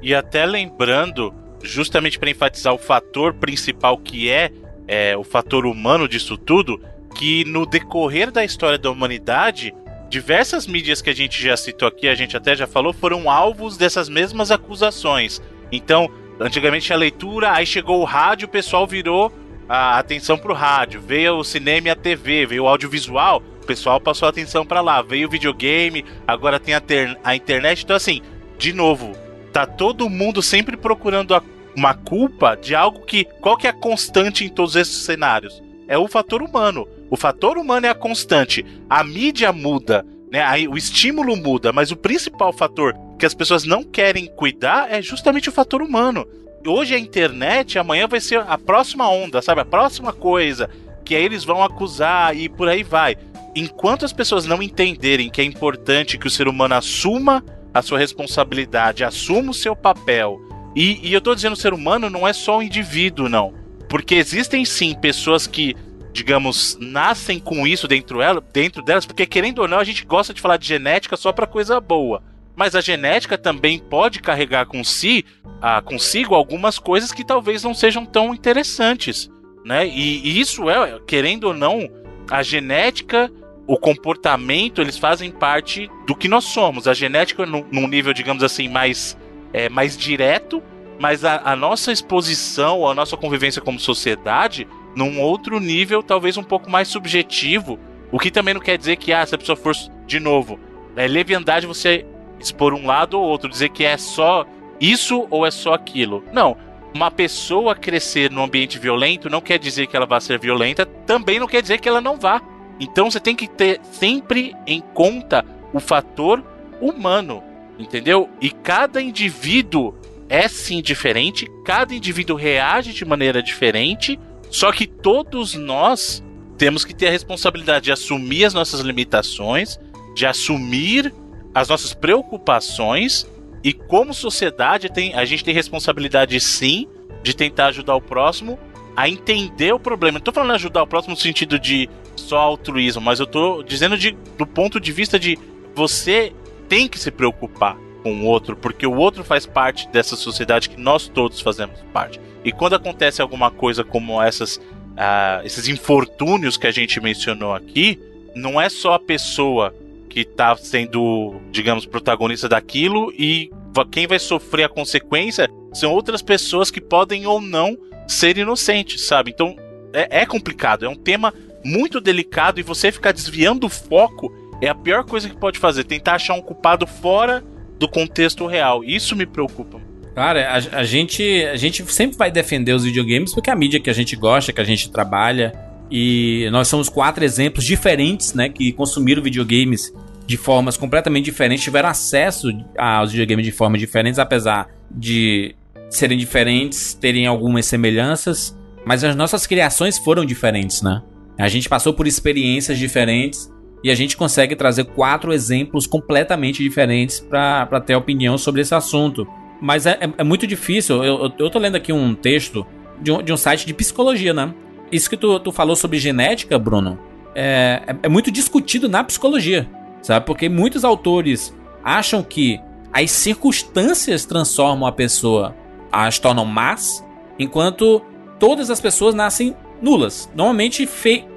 E até lembrando, justamente para enfatizar o fator principal que é, é o fator humano disso tudo, que no decorrer da história da humanidade Diversas mídias que a gente já citou aqui, a gente até já falou, foram alvos dessas mesmas acusações. Então, antigamente a leitura, aí chegou o rádio, o pessoal virou a atenção pro rádio. Veio o cinema e a TV, veio o audiovisual, o pessoal passou a atenção para lá. Veio o videogame, agora tem a, ter, a internet. Então, assim, de novo, tá todo mundo sempre procurando a, uma culpa de algo que. Qual que é a constante em todos esses cenários? É o fator humano. O fator humano é a constante. A mídia muda, né? Aí o estímulo muda, mas o principal fator que as pessoas não querem cuidar é justamente o fator humano. Hoje a internet, amanhã vai ser a próxima onda, sabe? A próxima coisa que aí eles vão acusar e por aí vai. Enquanto as pessoas não entenderem que é importante que o ser humano assuma a sua responsabilidade, assuma o seu papel. E, e eu tô dizendo ser humano não é só o indivíduo, não. Porque existem sim pessoas que digamos, nascem com isso dentro, ela, dentro delas, porque querendo ou não, a gente gosta de falar de genética só para coisa boa. Mas a genética também pode carregar com si, ah, consigo algumas coisas que talvez não sejam tão interessantes, né? E, e isso é, querendo ou não, a genética, o comportamento, eles fazem parte do que nós somos. A genética num, num nível, digamos assim, mais, é, mais direto, mas a, a nossa exposição, a nossa convivência como sociedade num outro nível, talvez um pouco mais subjetivo. O que também não quer dizer que, ah, se a pessoa for, de novo, é leviandade você expor um lado ou outro, dizer que é só isso ou é só aquilo. Não. Uma pessoa crescer num ambiente violento não quer dizer que ela vai ser violenta, também não quer dizer que ela não vá. Então você tem que ter sempre em conta o fator humano, entendeu? E cada indivíduo é sim diferente, cada indivíduo reage de maneira diferente só que todos nós temos que ter a responsabilidade de assumir as nossas limitações, de assumir as nossas preocupações e como sociedade tem, a gente tem responsabilidade sim de tentar ajudar o próximo a entender o problema. Não tô falando ajudar o próximo no sentido de só altruísmo, mas eu tô dizendo de, do ponto de vista de você tem que se preocupar com o outro, porque o outro faz parte dessa sociedade que nós todos fazemos parte. E quando acontece alguma coisa como essas, uh, esses infortúnios que a gente mencionou aqui, não é só a pessoa que está sendo, digamos, protagonista daquilo e quem vai sofrer a consequência são outras pessoas que podem ou não ser inocentes, sabe? Então é, é complicado, é um tema muito delicado e você ficar desviando o foco é a pior coisa que pode fazer, tentar achar um culpado fora do contexto real. Isso me preocupa. Cara, a, a, gente, a gente sempre vai defender os videogames porque é a mídia que a gente gosta, que a gente trabalha. E nós somos quatro exemplos diferentes, né? Que consumiram videogames de formas completamente diferentes, tiveram acesso aos videogames de formas diferentes, apesar de serem diferentes, terem algumas semelhanças. Mas as nossas criações foram diferentes, né? A gente passou por experiências diferentes e a gente consegue trazer quatro exemplos completamente diferentes para ter opinião sobre esse assunto. Mas é, é, é muito difícil. Eu, eu tô lendo aqui um texto de um, de um site de psicologia, né? Isso que tu, tu falou sobre genética, Bruno, é, é, é muito discutido na psicologia, sabe? Porque muitos autores acham que as circunstâncias transformam a pessoa, as tornam más, enquanto todas as pessoas nascem nulas. Normalmente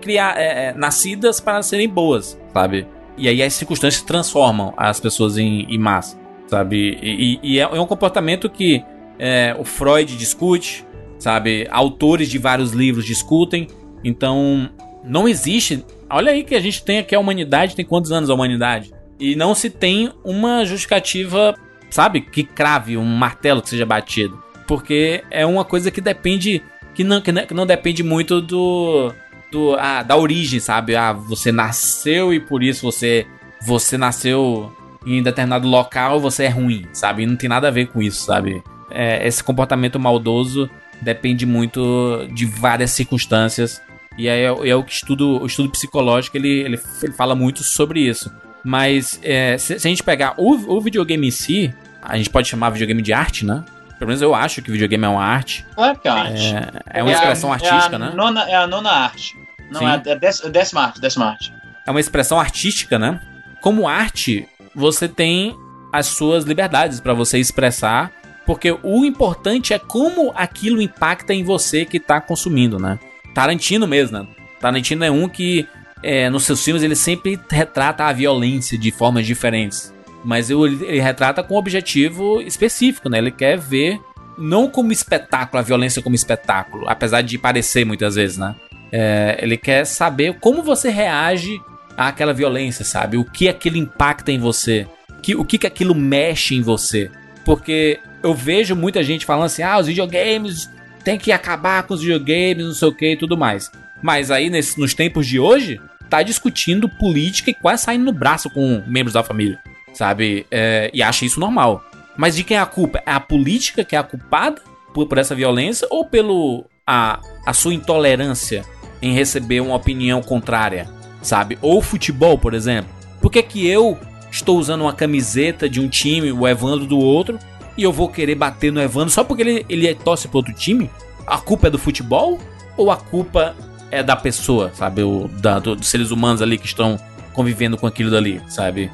criar, é, é, nascidas para serem boas, sabe? E aí as circunstâncias transformam as pessoas em, em más sabe? E, e é, é, um comportamento que é, o Freud discute, sabe? Autores de vários livros discutem. Então, não existe. Olha aí que a gente tem aqui a humanidade, tem quantos anos a humanidade? E não se tem uma justificativa, sabe? Que crave um martelo que seja batido. Porque é uma coisa que depende. Que não, não, que não depende muito do. do, ah, da origem, sabe? Ah, você nasceu e por isso você você nasceu em determinado local, você é ruim, sabe? Não tem nada a ver com isso, sabe? É, esse comportamento maldoso depende muito de várias circunstâncias. E aí é, é o que estudo, o estudo psicológico ele, ele, ele fala muito sobre isso. Mas é, se, se, a gente pegar o, o videogame em si, a gente pode chamar videogame de arte, né? Pelo menos eu acho que videogame é uma arte. Claro que é uma arte. É, é uma expressão a, artística, é né? Nona, é a nona arte. Não, Sim. é a décima, décima arte, décima arte. É uma expressão artística, né? Como arte, você tem as suas liberdades para você expressar, porque o importante é como aquilo impacta em você que tá consumindo, né? Tarantino mesmo, né? Tarantino é um que é, nos seus filmes ele sempre retrata a violência de formas diferentes. Mas ele, retrata com um objetivo específico, né? Ele quer ver não como espetáculo, a violência como espetáculo, apesar de parecer muitas vezes, né? É, ele quer saber como você reage àquela violência, sabe? O que aquilo impacta em você, que, o que, que aquilo mexe em você. Porque eu vejo muita gente falando assim: ah, os videogames tem que acabar com os videogames, não sei o que e tudo mais. Mas aí, nesse, nos tempos de hoje, tá discutindo política e quase saindo no braço com membros da família, sabe? É, e acha isso normal. Mas de quem é a culpa? É a política que é a culpada por, por essa violência ou pelo a, a sua intolerância em receber uma opinião contrária, sabe? Ou futebol, por exemplo. Por que, que eu estou usando uma camiseta de um time, o Evandro do outro, e eu vou querer bater no Evandro só porque ele, ele torce pro outro time? A culpa é do futebol? Ou a culpa é da pessoa, sabe? O, da, do, dos seres humanos ali que estão convivendo com aquilo dali, sabe?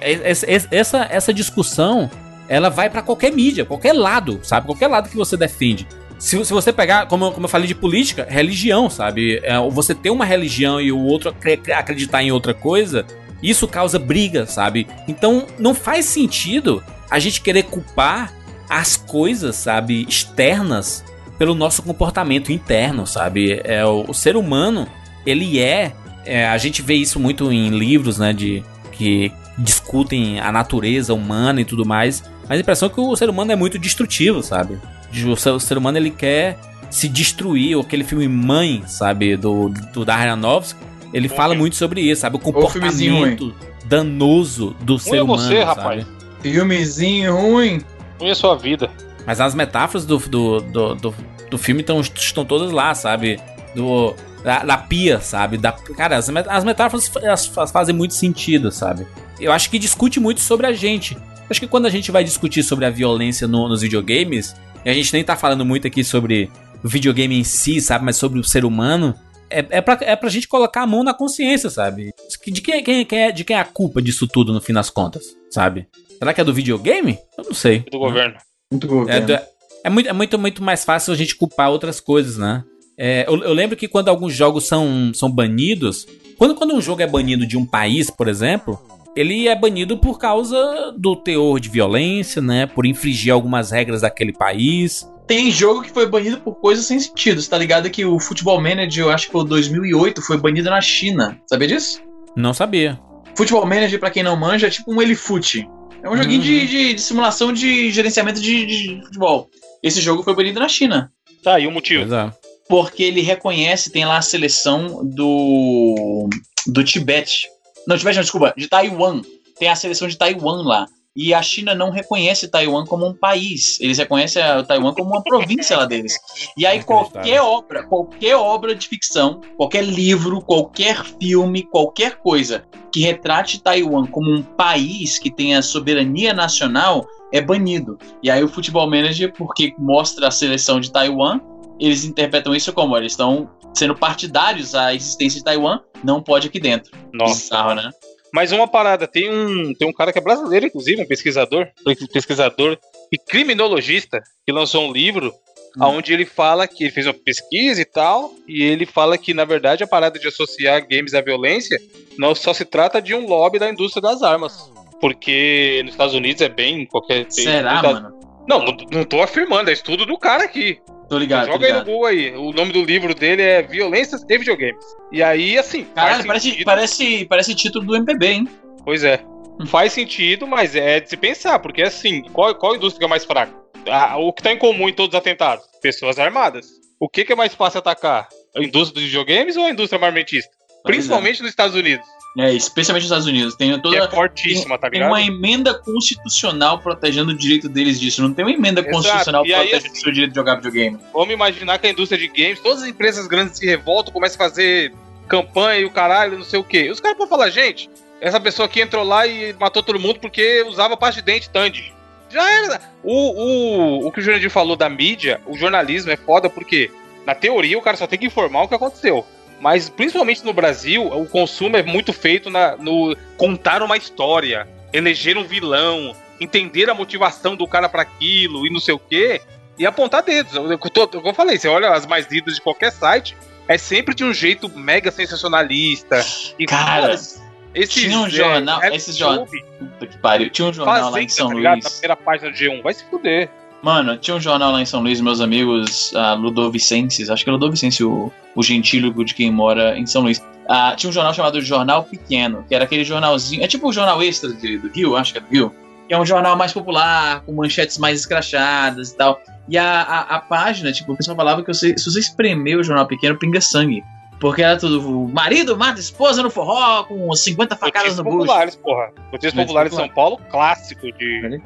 Essa, essa, essa discussão, ela vai para qualquer mídia, qualquer lado, sabe? Qualquer lado que você defende. Se, se você pegar, como, como eu falei de política, religião, sabe? É, você ter uma religião e o outro acreditar em outra coisa, isso causa briga, sabe? Então não faz sentido a gente querer culpar as coisas, sabe, externas pelo nosso comportamento interno, sabe? É o, o ser humano, ele é, é, a gente vê isso muito em livros, né, de que discutem a natureza humana e tudo mais. Mas a impressão é que o ser humano é muito destrutivo, sabe? O ser, o ser humano ele quer se destruir, ou aquele filme Mãe, sabe, do, do Darren Aronofsky, ele fala muito sobre isso, sabe? O comportamento danoso do ser é humano, você, sabe? rapaz. Filmezinho ruim. Ruim a sua vida. Mas as metáforas do, do, do, do, do filme tão, estão todas lá, sabe? Do, da, da pia, sabe? Da, cara, as, as metáforas elas fa- fazem muito sentido, sabe? Eu acho que discute muito sobre a gente. Acho que quando a gente vai discutir sobre a violência no- nos videogames, e a gente nem tá falando muito aqui sobre o videogame em si, sabe? Mas sobre o ser humano. É, é, pra, é pra gente colocar a mão na consciência, sabe? De quem, quem, quem é, de quem é a culpa disso tudo no fim das contas, sabe? Será que é do videogame? Eu não sei. Do governo. Muito É, governo. do- é muito, é muito, muito mais fácil a gente culpar outras coisas, né? É, eu, eu lembro que quando alguns jogos são, são banidos, quando, quando um jogo é banido de um país, por exemplo, ele é banido por causa do teor de violência, né? Por infringir algumas regras daquele país. Tem jogo que foi banido por coisas sem sentido. Você tá ligado que o Futebol Manager, eu acho que foi o 2008, foi banido na China. Sabia disso? Não sabia. Futebol Manager, pra quem não manja, é tipo um Elifute. É um joguinho Uhum. de, de- de simulação de gerenciamento de, de futebol. Esse jogo foi banido na China. Tá, e o motivo? Pois é. Porque ele reconhece, tem lá a seleção do. do Tibete. Não, Tibete não, desculpa, de Taiwan. Tem a seleção de Taiwan lá. E a China não reconhece Taiwan como um país. Eles reconhecem Taiwan como uma província lá deles. E aí qualquer obra, qualquer obra de ficção, qualquer livro, qualquer filme, qualquer coisa que retrate Taiwan como um país que tenha soberania nacional é banido. E aí o Futebol Manager, porque mostra a seleção de Taiwan, eles interpretam isso como eles estão sendo partidários à existência de Taiwan, não pode aqui dentro. Nossa. Bizarro, né? Mas uma parada, tem um, tem um cara que é brasileiro, inclusive, um pesquisador, pesquisador e criminologista, que lançou um livro Hum. onde ele fala que ele fez uma pesquisa e tal, e ele fala que, na verdade, a parada de associar games à violência não só se trata de um lobby da indústria das armas. Porque nos Estados Unidos é bem qualquer. Será, muita- mano? Não, não, não tô afirmando, é estudo do cara aqui. Tô ligado, tô Joga aí no ligado. Google aí. O nome do livro dele é Violências e Videogames. E aí, assim. Caralho, faz parece, sentido. parece, parece título do MPB, hein? Pois é. Faz sentido, mas é de se pensar, porque assim, qual, qual indústria que é mais fraca? Ah, o que tá em comum em todos os atentados? Pessoas armadas. O que, que é mais fácil atacar? A indústria dos videogames ou a indústria marmetista? Principalmente nos Estados Unidos. É, especialmente nos Estados Unidos. Tem toda. é fortíssima, tá Tem ligado? uma emenda constitucional protegendo o direito deles disso. Não tem uma emenda Exato. constitucional E aí, protegendo o assim, seu direito de jogar videogame. Vamos imaginar que a indústria de games, todas as empresas grandes se revoltam, começam a fazer campanha e o caralho, não sei o quê. Os caras podem falar, gente, essa pessoa aqui entrou lá e matou todo mundo porque usava pasta de dente Tandy. Já era. O, o, o que o Jurandir falou da mídia, o jornalismo é foda porque, na teoria, o cara só tem que informar o que aconteceu. Mas, principalmente no Brasil, o consumo é muito feito na, no contar uma história, eleger um vilão, entender a motivação do cara para aquilo e não sei o quê, e apontar dedos. Eu, eu, como eu falei, você olha as mais lidas de qualquer site, é sempre de um jeito mega sensacionalista. E, Cara, esses, tinha um jornal- reality esses jornal- que pariu. Tinha um jornal lá em Fazenda, São tá ligado? Na Luís. primeira página do G1. Vai se fuder. Mano, tinha um jornal lá em São Luís, meus amigos ah, Ludovicenses, acho que é Ludovicense o, o gentílico de quem mora em São Luís. Ah, tinha um jornal chamado Jornal Pequeno, que era aquele jornalzinho, é tipo o jornal extra de- do Rio, acho que é do Rio, que é um jornal mais popular, com manchetes mais escrachadas e tal. E a, a, a página, tipo, o pessoal falava que você, se você espremer o jornal pequeno, pinga sangue. Porque era tudo, marido mata esposa no forró, com 50 facadas Notícias no bucho. populares, porra. Notícias populares de São Paulo, clássico de,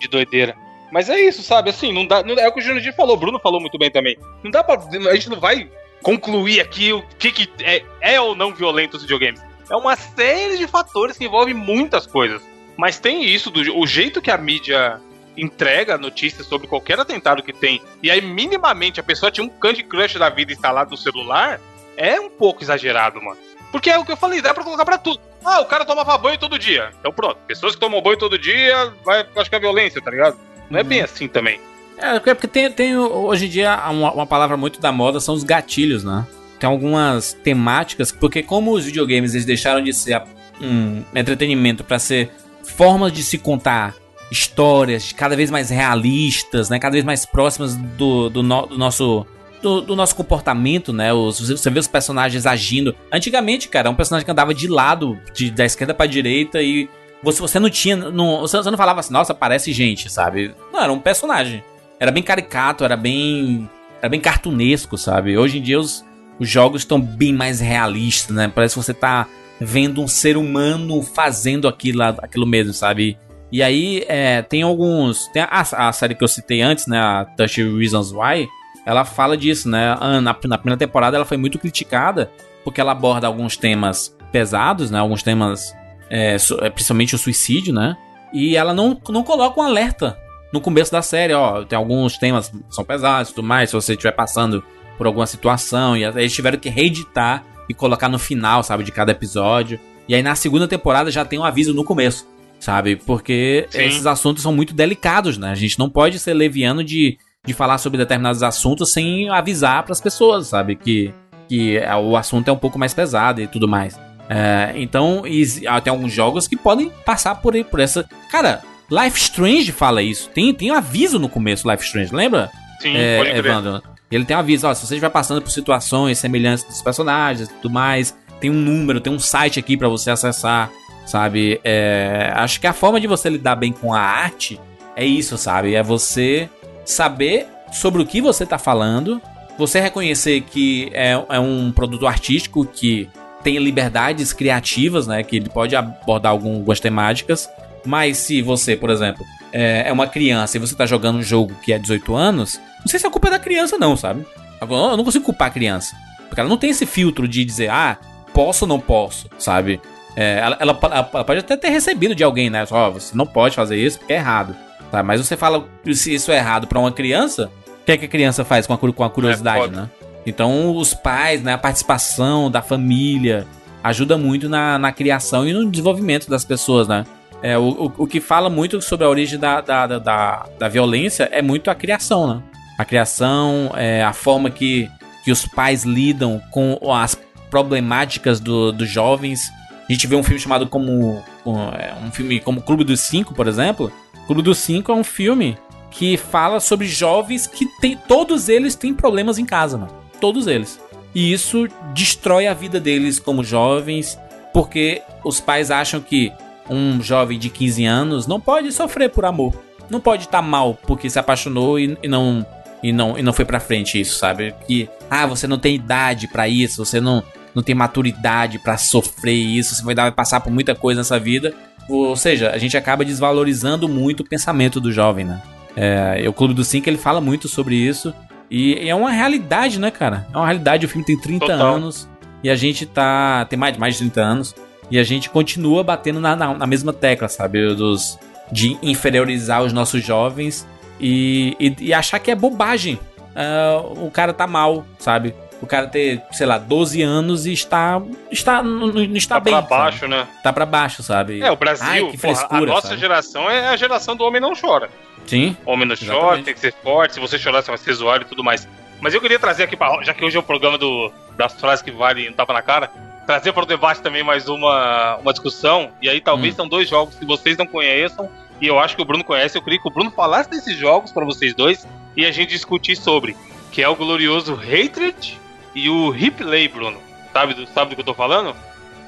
de doideira. Mas é isso, sabe? Assim, não dá. Não, é o que o Jurandir falou, o Bruno falou muito bem também. Não dá pra. A gente não vai concluir aqui o que, que é, é ou não violento os videogames. É uma série de fatores que envolvem muitas coisas. Mas tem isso, do, o jeito que a mídia entrega notícias sobre qualquer atentado que tem, e aí minimamente a pessoa tinha um Candy Crush da vida instalado no celular, é um pouco exagerado, mano. Porque é o que eu falei, dá pra colocar pra tudo. Ah, o cara tomava banho todo dia. Então pronto, pessoas que tomam banho todo dia, vai praticar violência, tá ligado? Não é bem assim também. É, porque porque tem, tem hoje em dia uma, uma palavra muito da moda são os gatilhos, né? Tem algumas temáticas, porque como os videogames eles deixaram de ser um entretenimento pra ser formas de se contar histórias cada vez mais realistas, né? Cada vez mais próximas do, do, no- do nosso do, do nosso comportamento, né? Os, você vê os personagens agindo. Antigamente, cara, um personagem que andava de lado, de, da esquerda pra direita e você, você não tinha. Não, você, você não falava assim, nossa, parece gente, sabe? Não, era um personagem. Era bem caricato, era bem. Era bem cartunesco, sabe? Hoje em dia os, os jogos estão bem mais realistas, né? Parece que você tá vendo um ser humano fazendo aquilo, aquilo mesmo, sabe? E aí é, tem alguns. Tem a, a série que eu citei antes, né? A Touch Reasons Why. Ela fala disso, né? Na, na primeira temporada ela foi muito criticada porque ela aborda alguns temas pesados, né? Alguns temas, é, é, principalmente o suicídio, né? E ela não, não coloca um alerta no começo da série, ó. Tem alguns temas que são pesados e tudo mais. Se você estiver passando por alguma situação, e aí eles tiveram que reeditar e colocar no final, sabe, de cada episódio. E aí na segunda temporada já tem um aviso no começo, sabe? Porque Sim. esses assuntos são muito delicados, né? A gente não pode ser leviano de, de falar sobre determinados assuntos sem avisar pras pessoas, sabe? Que, que é, o assunto é um pouco mais pesado e tudo mais. É, então, ah, tem alguns jogos que podem passar por, aí- por essa. Cara, Life Strange fala isso. Tem, tem um aviso no começo Life Strange, lembra? Sim, é, pode crer. Evandro. Ele tem um aviso, ó, se você estiver passando por situações semelhantes dos personagens e tudo mais, tem um número, tem um site aqui pra você acessar, sabe? É, acho que a forma de você lidar bem com a arte é isso, sabe? É você saber sobre o que você tá falando, você reconhecer que é, é um produto artístico que tem liberdades criativas, né? Que ele pode abordar algum- algumas temáticas, mas se você, por exemplo, é, é uma criança e você tá jogando um jogo que é 18 anos, não sei se a culpa é da criança, não, sabe? Eu não consigo culpar a criança. Porque ela não tem esse filtro de dizer, ah, posso ou não posso, sabe? É, ela, ela- ela pode até ter recebido de alguém, né? Ó, você não pode fazer isso porque é errado. Tá? Mas você fala se isso é errado pra uma criança, o que, é que a criança faz com a, com a curiosidade, foda. né? Então, os pais, né, a participação da família ajuda muito na, na criação e no desenvolvimento das pessoas, né? É, o, o, o que fala muito sobre a origem da, da, da, da, violência é muito a criação, né? A criação, é, a forma que, que os pais lidam com as problemáticas do, dos jovens. A gente vê um filme chamado como. como, é, um filme como Clube dos Cinco, por exemplo. Clube dos Cinco é um filme que fala sobre jovens que tem. Todos eles têm problemas em casa, mano. Todos eles. E isso destrói a vida deles como jovens, porque os pais acham que um jovem de 15 anos não pode sofrer por amor. Não pode estar mal porque se apaixonou e, e não e não, e não foi pra frente isso, sabe? Que, ah, você não tem idade pra isso, você não, não tem maturidade pra sofrer isso, você vai, dar, passar por muita coisa nessa vida. Ou seja, a gente acaba desvalorizando muito o pensamento do jovem, né? É, o Clube do Cinco ele fala muito sobre isso. E é uma realidade, né, cara? É uma realidade. O filme tem 30 Total. anos e a gente tá. Tem mais, mais de 30 anos. E a gente continua batendo na, na, na mesma tecla, sabe? Dos, de inferiorizar os nossos jovens e, e, e achar que é bobagem. Ah, o cara tá mal, sabe? O cara ter, sei lá, 12 anos e está. está não, não está Tá bem. pra sabe? baixo, né? Tá pra baixo, sabe? É, o Brasil, Ai, que porra, a frescura, nossa sabe? geração é a geração do homem não chora. Sim. Homem não Exatamente. chora, tem que ser forte, se você chorar, você vai ser zoado e tudo mais. Mas eu queria trazer aqui, pra, já que hoje é o programa do, das frases que vale um tapa na cara, trazer para o debate também mais uma, uma discussão. E aí talvez Hum. são dois jogos que vocês não conheçam, e eu acho que o Bruno conhece. Eu queria que o Bruno falasse desses jogos para vocês dois e a gente discutir sobre, que é o glorioso Hatred e o Replay, Bruno. Sabe do, sabe do que eu tô falando?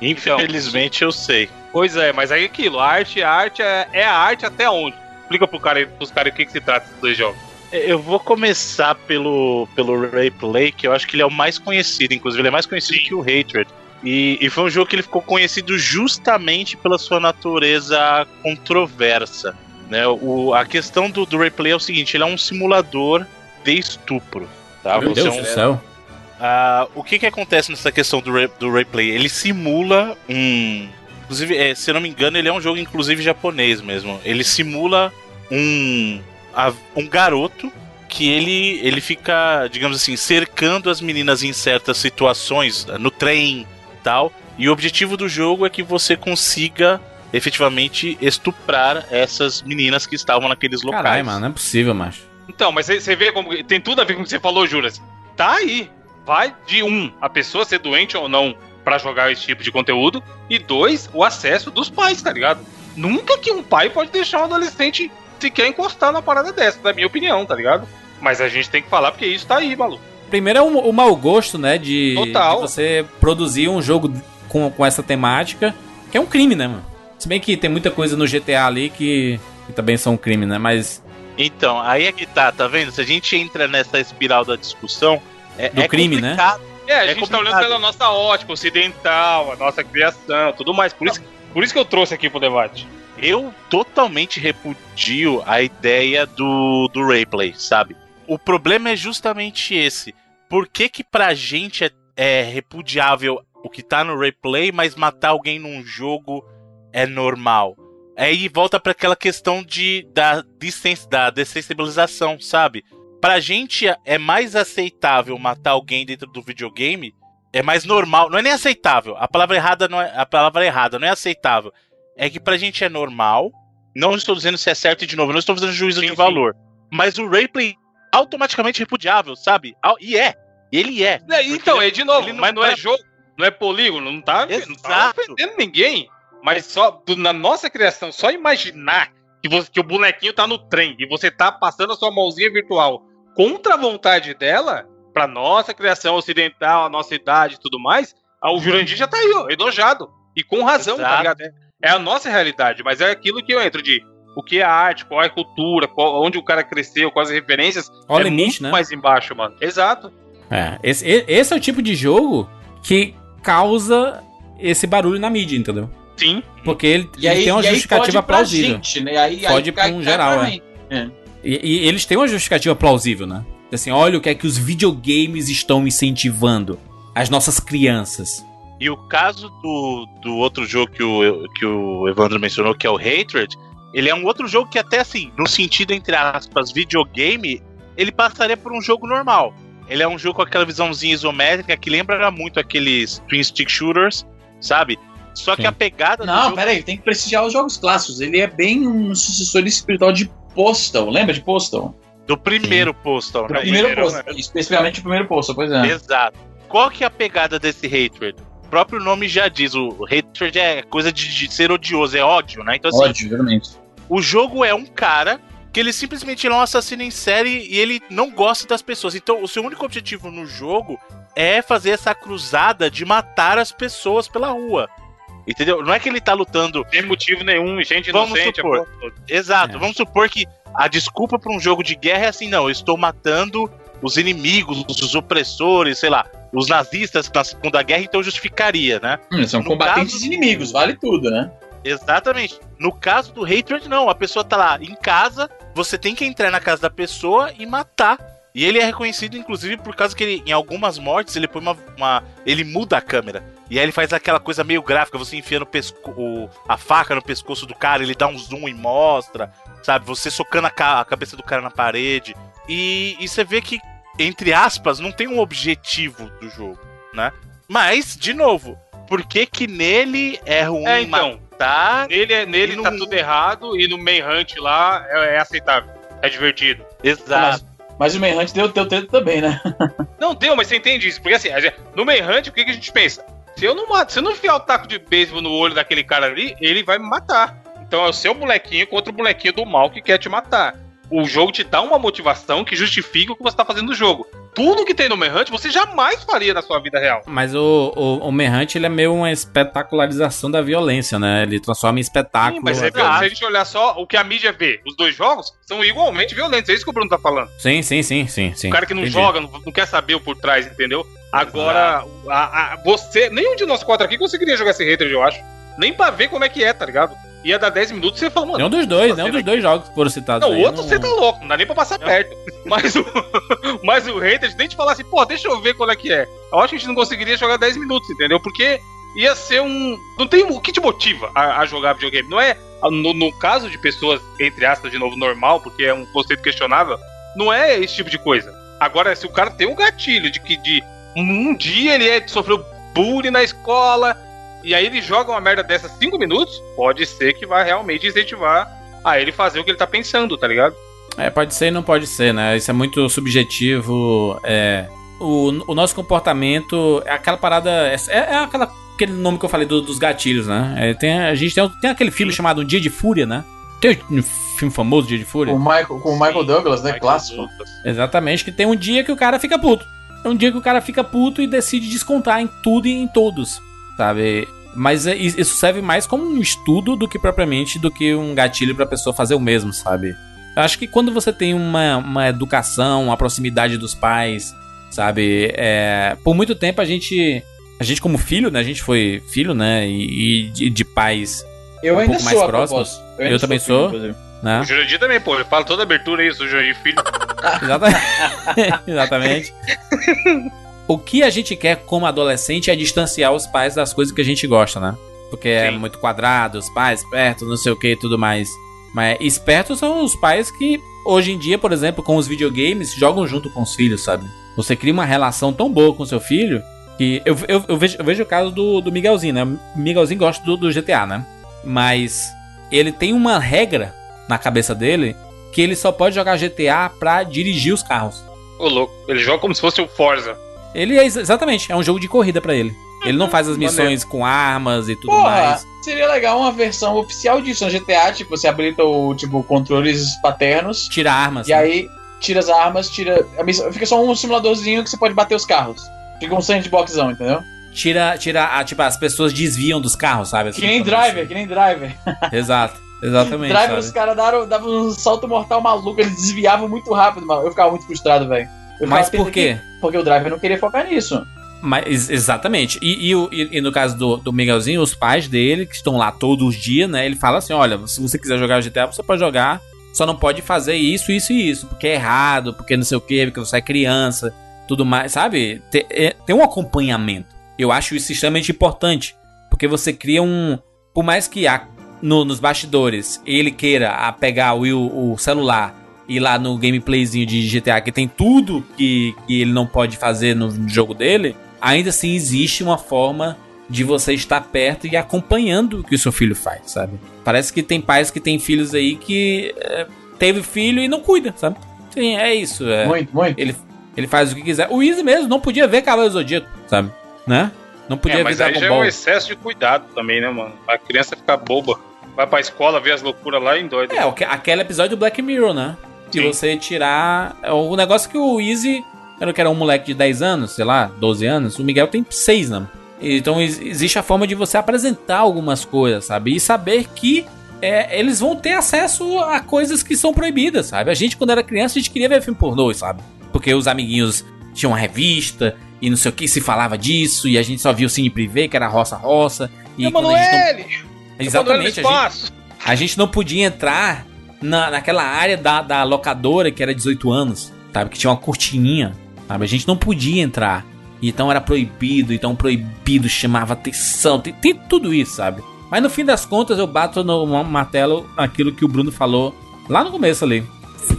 Então, Infelizmente eu sei. Pois é, mas aí é aquilo, a arte, a arte é, é a arte até onde? Explica pro cara, pros caras o que, que se trata desses dois jogos. Eu vou começar pelo, pelo Replay, que eu acho que ele é o mais conhecido, inclusive ele é mais conhecido que o Hatred. E, e foi um jogo que ele ficou conhecido justamente pela sua natureza controversa. Né? O, a questão do, do Replay é o seguinte: ele é um simulador de estupro. Tá? Meu Você Deus é um- do céu. Ah, o que que acontece nessa questão do, re- do replay? Ele simula um. Inclusive, é, se eu não me engano, ele é um jogo, inclusive, japonês mesmo. Ele simula um. a- um garoto que ele, ele fica, digamos assim, cercando as meninas em certas situações, no trem tal. E o objetivo do jogo é que você consiga efetivamente estuprar essas meninas que estavam naqueles locais. Caralho, mano, não é possível, macho. Então, mas você- você vê como. Tem tudo a ver com o que você falou, Juras. Tá aí. Vai de um, a pessoa ser doente ou não pra jogar esse tipo de conteúdo. E dois, o acesso dos pais, tá ligado? Nunca que um pai pode deixar um adolescente sequer encostar na parada dessa, na minha opinião, tá ligado? Mas a gente tem que falar porque isso tá aí, maluco. Primeiro é o, o mau gosto, né? De, Total. de você produzir um jogo com, com essa temática, que é um crime, né, mano? Se bem que tem muita coisa no GTA ali que, que também são um crime, né? Mas Então, aí é que tá, tá vendo? Se a gente entra nessa espiral da discussão. É, Do é crime, né? complicado. É, a É gente tá olhando complicado. pela nossa ótica ocidental, a nossa criação, tudo mais. Por isso, por isso que eu trouxe aqui pro debate. Eu totalmente repudio a ideia do, do replay, sabe? O problema é justamente esse. Por que que pra gente é, é repudiável o que tá no replay, mas matar alguém num jogo é normal? Aí volta pra aquela questão de, da, da dessensibilização, sabe? Pra gente é mais aceitável matar alguém dentro do videogame, é mais normal, não é nem aceitável. A palavra errada não é a palavra errada, não é aceitável é que pra gente é normal. Não estou dizendo se é certo e de novo, não estou fazendo juízo Sim, de sim. valor. Mas o replay automaticamente repudiável, sabe? E é. Ele é. É, então, é de novo, não mas não é tá- jogo, não é polígono, não tá, não tá ofendendo ninguém. Mas só na nossa criação, só imaginar que, você- que o bonequinho tá no trem e você tá passando a sua mãozinha virtual contra a vontade dela, pra nossa criação ocidental, a nossa idade e tudo mais, o Jurandir já tá aí, ó, enojado. E com razão, tá Exato. ligado? É- a nossa realidade, mas é aquilo que eu entro de o que é arte, qual é a cultura, qual- onde o cara cresceu, quais as referências. Olha é limite, muito né? mais embaixo, mano. Exato. É, esse, esse é o tipo de jogo que causa esse barulho na mídia, entendeu? Sim. Porque ele, E ele aí, tem uma e aí justificativa plausível. Gente, né? aí, Pode aí, pra um geral, é. mim. É. E, e eles têm uma justificativa plausível, né? Assim, olha o que é que os videogames estão incentivando as nossas crianças. E o caso do, do outro jogo que o, que o Evandro mencionou, que é o Hatred, ele é um outro jogo que até assim, no sentido entre aspas, videogame, ele passaria por um jogo normal. Ele é um jogo com aquela visãozinha isométrica que lembra muito aqueles twin stick shooters, sabe? Só que Sim. a pegada do Não, jogo peraí, tem que prestigiar os jogos clássicos. Ele é bem um sucessor espiritual de Postal. Lembra de Postal? do primeiro Postal, Do né? primeiro primeiro, Postal. Especificamente o primeiro Postal, pois é. Exato. Qual que é a pegada desse hatred? O próprio nome já diz, o hatred é coisa de, de ser odioso, é ódio, né? Então assim, Ódio, realmente. o jogo é um cara que ele simplesmente é um assassino em série e ele não gosta das pessoas. Então o seu único objetivo no jogo é fazer essa cruzada de matar as pessoas pela rua. Entendeu? Não é que ele tá lutando Sem motivo nenhum, gente Vamos inocente. supor. é. Exato, É. vamos supor que a desculpa pra um jogo de guerra é assim, não, eu estou matando os inimigos, os opressores, sei lá, os nazistas na Segunda Guerra, então justificaria, né? Hum, são No combatentes caso- inimigos, vale tudo, né? Exatamente. No caso do Hatred, não. A pessoa tá lá em casa, você tem que entrar na casa da pessoa e matar. E ele é reconhecido, inclusive, por causa que ele, em algumas mortes, ele põe uma, uma- Ele muda a câmera. E aí ele faz aquela coisa meio gráfica, você enfia no pesco, o- a faca no pescoço do cara, ele dá um zoom e mostra, sabe? Você socando a, ca- a cabeça do cara na parede. E, e você vê que, entre aspas, não tem um objetivo do jogo, né? Mas, de novo, por que que nele é ruim É, então. matar? Nele, é- nele no- tá tudo errado e no Manhunt lá é, é aceitável. É divertido. Exato. Mas o Manhunt deu, deu treta também, né? Não deu, mas você entende isso? Porque assim, no Manhunt, o que, que a gente pensa? Se eu não mato, se eu não enfiar o taco de beisebol no olho daquele cara ali, ele vai me matar. Então é o seu molequinho contra o molequinho do mal que quer te matar. O jogo te dá uma motivação que justifica o que você tá fazendo no jogo. Tudo que tem no Manhunt você jamais faria na sua vida real. Mas o, o, o Manhunt, ele é meio uma espetacularização da violência, né? Ele transforma em espetáculo. Sim, mas é, se a gente olhar só o que a mídia vê, os dois jogos são igualmente violentos. É isso que o Bruno tá falando. Sim, sim, sim, sim, sim. O cara que não Entendi. joga, não, não quer saber o por trás, entendeu? Agora, a- a- você. Nenhum de nós quatro aqui conseguiria jogar esse hater, eu acho. Nem pra ver como é que é, tá ligado? Ia dar 10 minutos e você fala, mano. Nenhum dos dois, nenhum dos dois jogos que foram citados Não, o outro você tá louco, não dá nem pra passar perto. Mas o, mas o hater, nem te falar assim, pô, deixa eu ver qual é que é. Eu acho que a gente não conseguiria jogar 10 minutos, entendeu? Porque ia ser um. Não tem o que te motiva a, a jogar videogame. Não é. No, no caso de pessoas, entre aspas, de novo, normal, porque é um conceito questionável, não é esse tipo de coisa. Agora, se o cara tem um gatilho de que de um dia ele é, sofreu bullying na escola, e aí ele joga uma merda dessa 5 minutos, pode ser que vai realmente incentivar a ele fazer o que ele tá pensando, tá ligado? É, pode ser e não pode ser, né? Isso é muito subjetivo. É, o, o nosso comportamento é aquela parada. É, é aquela, aquele nome que eu falei do- dos gatilhos, né? É, tem, a gente tem, tem aquele filme chamado Um Dia de Fúria, né? Tem um filme famoso, Dia de Fúria? Com o Michael, com o Michael Douglas, né? Michael Clássico. Douglas. Exatamente, que tem um dia que o cara fica puto. É um dia que o cara fica puto e decide descontar em tudo e em todos, sabe? Mas é- isso serve mais como um estudo do que propriamente do que um gatilho pra pessoa fazer o mesmo, sabe? Eu acho que quando você tem uma, uma educação, uma proximidade dos pais, sabe? É, por muito tempo a gente, a gente como filho, né? A gente foi filho, né? E, e de, de pais, Eu Um ainda pouco sou, mais a próximos. Eu ainda também filho, sou. Né? O Jurandir também, pô, ele fala toda abertura isso, o Jurandir Filho. Exatamente. Exatamente. O que a gente quer como adolescente é distanciar os pais das coisas que a gente gosta, né? Porque é Sim. muito quadrado, os pais perto, não sei o que e tudo mais. Mas espertos são os pais que, hoje em dia, por exemplo, com os videogames, jogam junto com os filhos, sabe? Você cria uma relação tão boa com seu filho que. Eu, eu, eu vejo, eu vejo o caso do, do Miguelzinho, né? O Miguelzinho gosta do, do GTA, né? Mas ele tem uma regra na cabeça dele que ele só pode jogar GTA pra dirigir os carros. Ô, louco. Ele joga como se fosse o Forza. Ele é ex- exatamente, é um jogo de corrida pra ele. Ele não faz as missões com armas e tudo Porra, mais. seria legal uma versão oficial disso no GTA, tipo, você habilita o, tipo, controles paternos, Tira armas. e né? aí tira as armas, tira... a missão- Fica só um simuladorzinho que você pode bater os carros. Fica um sandboxzão, entendeu? Tira, tira, a, tipo, as pessoas desviam dos carros, sabe? Assim, Que nem driver, que nem driver. assim. Exato, exatamente. driver, sabe? os caras davam, davam um salto mortal maluco, eles desviavam muito rápido, mano. Eu ficava muito frustrado, velho. Mas por quê? que- Porque o driver não queria focar nisso. Mas, ex- exatamente. E, e e- no caso do, do Miguelzinho, os pais dele, que estão lá todos os dias, né? Ele fala assim: olha, se você quiser jogar GTA, você pode jogar. Só não pode fazer isso, isso e isso. Porque é errado, porque não sei o quê, porque você é criança, tudo mais, sabe? Tem, é- tem um acompanhamento. Eu acho isso extremamente importante. Porque você cria um. Por mais que há, no- nos bastidores ele queira a pegar o, o celular e ir lá no gameplayzinho de GTA que tem tudo que, que ele não pode fazer no jogo dele, ainda assim existe uma forma de você estar perto e acompanhando o que o seu filho faz, sabe? Parece que tem pais que têm filhos aí que é, teve filho e não cuida, sabe? Sim, é isso. É. Muito, muito. Ele, ele faz o que quiser. O Easy mesmo não podia ver Cavaleiro Zodíaco, sabe? Né? Não podia É, ver mas aí já é um excesso de cuidado também, né, mano? A criança fica boba. Vai pra escola, vê as loucuras lá e endoida. É, aquele episódio do Black Mirror, né? De Sim. você tirar. é O negócio que o Easy. Era que era um moleque de 10 anos, sei lá, 12 anos. O Miguel tem 6, né? Então ex- existe a forma de você apresentar algumas coisas, sabe? E saber que é, eles vão ter acesso a coisas que são proibidas, sabe? A gente, quando era criança, a gente queria ver filme pornô, sabe? Porque os amiguinhos tinham uma revista e não sei o que, se falava disso, e a gente só via o Cine Privé, que era roça-roça. E quando a gente não... Exatamente, a gente, a gente não podia entrar na, naquela área da, da locadora que era 18 anos, sabe? Que tinha uma cortininha, sabe? A gente não podia entrar. Então era proibido, então proibido chamava atenção, tem, tem tudo isso, sabe? Mas no fim das contas eu bato no martelo aquilo que o Bruno falou lá no começo ali.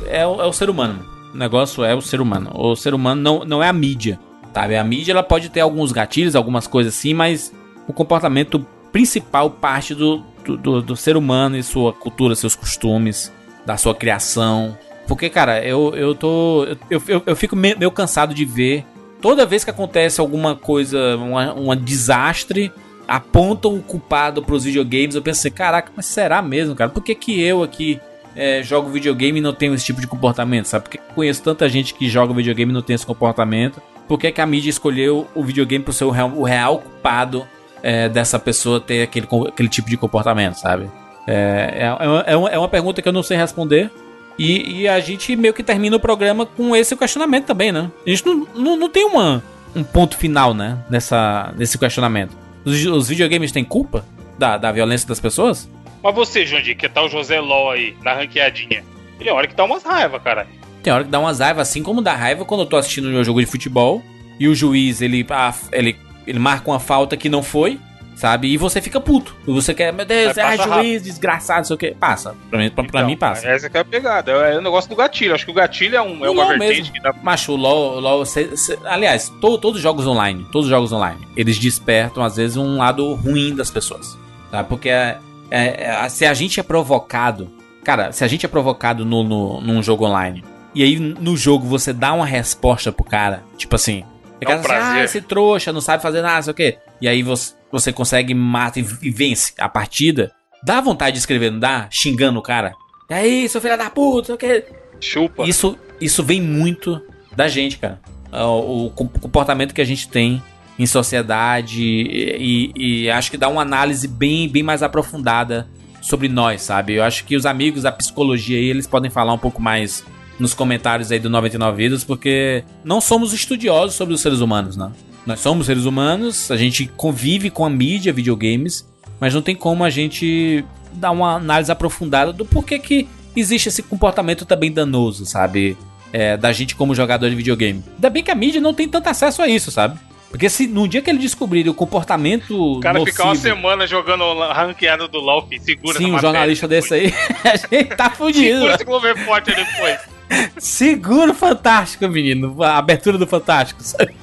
É o, é o ser humano. O negócio é o ser humano. O ser humano não, não é a mídia, sabe? A mídia ela pode ter alguns gatilhos, algumas coisas assim, mas o comportamento principal parte do, do, do, ser humano e sua cultura, seus costumes, da sua criação. Porque, cara, eu, eu tô. Eu, eu, eu fico meio, meio cansado de ver. Toda vez que acontece alguma coisa, um desastre, apontam o culpado pros videogames. Eu pensei, caraca, mas será mesmo, cara? Por que, que eu aqui é, jogo videogame e não tenho esse tipo de comportamento, sabe? Porque conheço tanta gente que joga videogame e não tem esse comportamento. Por que, que a mídia escolheu o videogame pro ser o real, o real culpado é, dessa pessoa ter aquele, aquele tipo de comportamento, sabe? É, é, é, uma, é uma pergunta que eu não sei responder. E, e, a gente meio que termina o programa com esse questionamento também, né? A gente não, não, não tem uma, um ponto final, né? Nessa, nesse questionamento. Os, os videogames têm culpa da, da violência das pessoas? Mas você, Jandir, que tá o José LOL aí, na ranqueadinha. Tem hora que dá umas raiva, cara. Tem hora que dá umas raiva, assim como dá raiva quando eu tô assistindo meu jogo de futebol e o juiz, ele, ah, ele ele marca uma falta que não foi, sabe? E você fica puto. E você quer, meu Deus, é juiz, rápido. desgraçado, não sei o que. Passa. Pra mim, pra, então, pra mim passa. Essa que é a pegada. É o negócio do gatilho. Acho que o gatilho é, um, é uma vertente mesmo. que dá. Macho, o LOL, LOL cê, cê, aliás, to, todos os jogos online, todos os jogos online, eles despertam, às vezes, um lado ruim das pessoas. Tá? Porque é, é, é, se a gente é provocado. Cara, se a gente é provocado no, no, num jogo online. E aí no jogo você dá uma resposta pro cara, tipo assim, é um assim, ah, esse trouxa não sabe fazer nada, sei o quê. E aí você, você consegue, mata e, e vence a partida. Dá vontade de escrever, não dá? Xingando o cara. E aí, seu filho da puta, sei o quê. Chupa. Isso, isso vem muito da gente, cara. É o, o comportamento que a gente tem em sociedade e, e, e, acho que dá uma análise bem, bem mais aprofundada sobre nós, sabe? Eu acho que os amigos da psicologia aí, eles podem falar um pouco mais nos comentários aí do 99 Vidas, porque não somos estudiosos sobre os seres humanos, né? Nós somos seres humanos, a gente convive com a mídia, videogames, mas não tem como a gente dar uma análise aprofundada do porquê que existe esse comportamento também danoso, sabe? É, da gente como jogador de videogame. Ainda bem que a mídia não tem tanto acesso a isso, sabe? Porque se no dia que ele descobrir o comportamento. O cara nocivo, ficar uma semana jogando ranqueado do LOL, segura Sim, um jornalista desse aí, a gente tá fudido. Segura esse Glover Potter depois. Segura o Fantástico, menino. A abertura do Fantástico, sabe?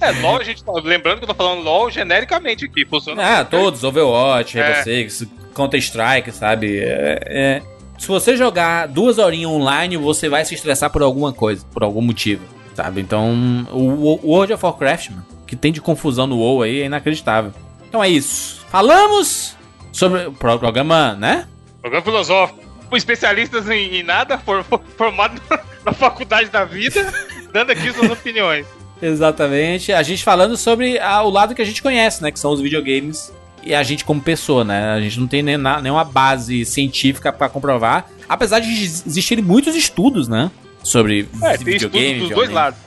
É, LOL, a gente tá. Lembrando que eu tô falando LOL genericamente aqui, funciona. Ah, todos, Overwatch, é. você, Counter-Strike, sabe? É, é, se você jogar duas horinhas online, você vai se estressar por alguma coisa, por algum motivo, sabe? Então, o, o World of Warcraft, mano, que tem de confusão no WoW aí, é inacreditável. Então é isso. Falamos sobre o programa, né? Programa filosófico especialistas em, em nada, for, for, formados na faculdade da vida, dando aqui suas opiniões. Exatamente. A gente falando sobre a, o lado que a gente conhece, né? Que são os videogames e a gente como pessoa, né? A gente não tem nem, nenhuma base científica para comprovar. Apesar de existirem muitos estudos, né? Sobre é, videogames. dos dois lados.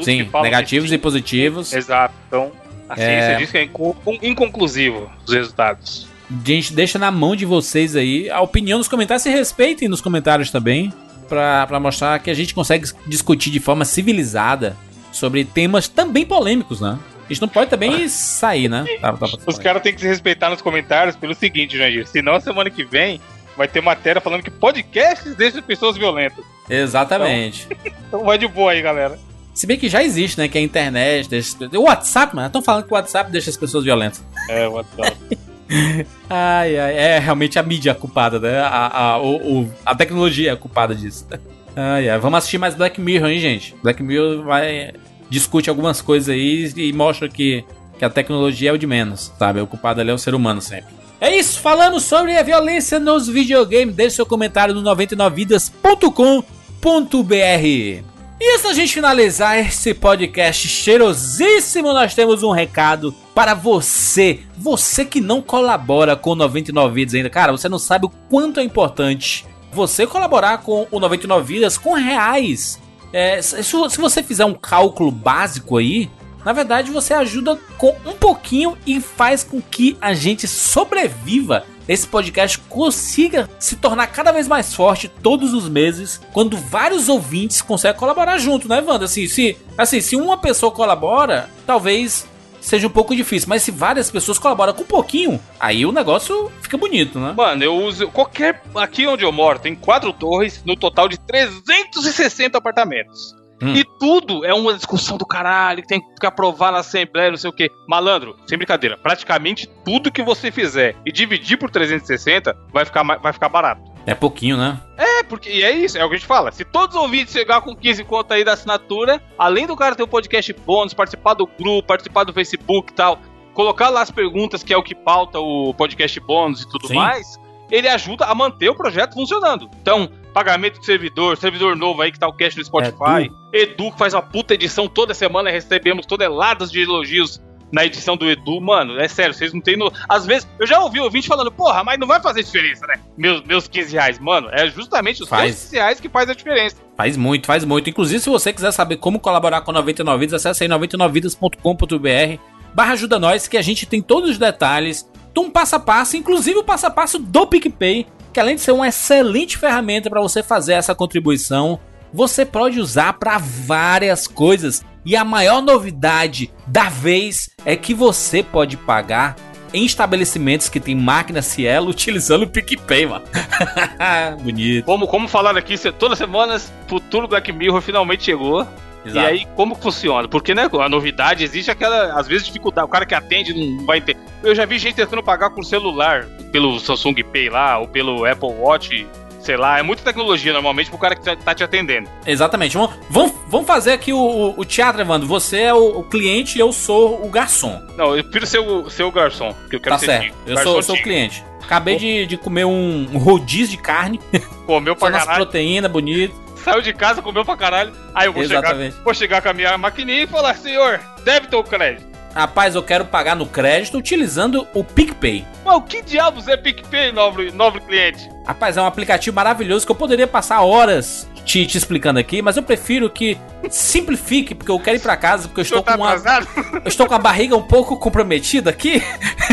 Sim, negativos e positivos. Exato. Então, a ciência é... diz que é inconclusivo os resultados. A gente deixa na mão de vocês aí a opinião nos comentários. Se respeitem nos comentários também. para mostrar que a gente consegue discutir de forma civilizada sobre temas também polêmicos, né? A gente não pode também sair, né? Tá, tá, tá Os caras têm que se respeitar nos comentários pelo seguinte, Jandir. Senão, semana que vem vai ter matéria falando que podcasts deixam pessoas violentas. Exatamente. Então, então vai de boa aí, galera. Se bem que já existe, né? Que a internet deixa... O WhatsApp, mano. Estão falando que o WhatsApp deixa as pessoas violentas. É, o WhatsApp. ai, ai, é realmente a mídia a culpada, né? A, a, o, a tecnologia é culpada disso. Ai, ai. Vamos assistir mais Black Mirror, hein, gente? Black Mirror vai. discute algumas coisas aí e mostra que, que a tecnologia é o de menos, sabe? O culpado ali é o ser humano sempre. É isso, falamos sobre a violência nos videogames. Deixe seu comentário no 99vidas.com.br. E antes da gente finalizar esse podcast cheirosíssimo, nós temos um recado para você, você que não colabora com o 99 Vidas ainda. Cara, você não sabe o quanto é importante você colaborar com o 99 Vidas com reais. É, se, se você fizer um cálculo básico aí, na verdade você ajuda com um pouquinho e faz com que a gente sobreviva esse podcast consiga se tornar cada vez mais forte todos os meses, quando vários ouvintes conseguem colaborar junto, né, Wanda? Assim, se, assim, se uma pessoa colabora, talvez seja um pouco difícil, mas se várias pessoas colaboram com um pouquinho, aí o negócio fica bonito, né? Mano, eu uso qualquer. Aqui onde eu moro, tem quatro torres, no total de 360 apartamentos. Hum. E tudo é uma discussão do caralho, que tem que aprovar na Assembleia, não sei o quê. Malandro, sem brincadeira, praticamente tudo que você fizer e dividir por 360 vai ficar, vai ficar barato. É pouquinho, né? É, porque e é isso, é o que a gente fala. Se todos os ouvintes chegar com 15 conto aí da assinatura, além do cara ter o podcast bônus, participar do grupo, participar do Facebook e tal, colocar lá as perguntas que é o que pauta o podcast bônus e tudo Sim. mais, ele ajuda a manter o projeto funcionando. Então, pagamento de servidor, servidor novo aí que tá o cast no Spotify, Edu que faz uma puta edição toda semana, recebemos toneladas de elogios na edição do Edu, mano, é sério, vocês não tem no... Às vezes, eu já ouvi ouvinte falando, porra, mas não vai fazer diferença, né? Meus, meus 15 reais, mano, é justamente os Faz. 15 reais que faz a diferença. Faz muito, faz muito. Inclusive, se você quiser saber como colaborar com 99 Vidas, acesse aí 99vidas.com.br barra ajuda nós, que a gente tem todos os detalhes, um passo a passo, inclusive o passo a passo do PicPay, que além de ser uma excelente ferramenta para você fazer essa contribuição, você pode usar para várias coisas. E a maior novidade da vez é que você pode pagar em estabelecimentos que tem máquina Cielo utilizando o PicPay, mano. Bonito. Como, como falaram aqui, todas as semanas, futuro Black Mirror finalmente chegou. E aí, como funciona? Porque, né, a novidade existe aquela, às vezes, dificuldade. O cara que atende não vai entender. Eu já vi gente tentando pagar com celular, pelo Samsung Pay lá, ou pelo Apple Watch, sei lá. É muita tecnologia, normalmente, pro cara que tá- tá te atendendo. Exatamente. Vamos, vamos, vamos fazer aqui o, o, teatro, Evandro. Você é o, o cliente e eu sou o garçom. Não, eu prefiro ser o, ser o garçom, que eu quero Tá ser certo. Eu sou, eu sou o cliente. Acabei de, de comer um, um rodízio de carne. Comeu Só pra nossa caralho. proteína, bonito. Saiu de casa, comeu pra caralho. Aí eu vou chegar, Exatamente. vou chegar com a minha maquininha e falar, senhor, débito ou crédito? Rapaz, eu quero pagar no crédito utilizando o PicPay. Mas o que diabos é PicPay, nobre, nobre cliente? Rapaz, é um aplicativo maravilhoso que eu poderia passar horas te, te explicando aqui, mas eu prefiro que simplifique, porque eu quero ir pra casa, porque eu estou tá com uma, eu estou com a barriga um pouco comprometida aqui.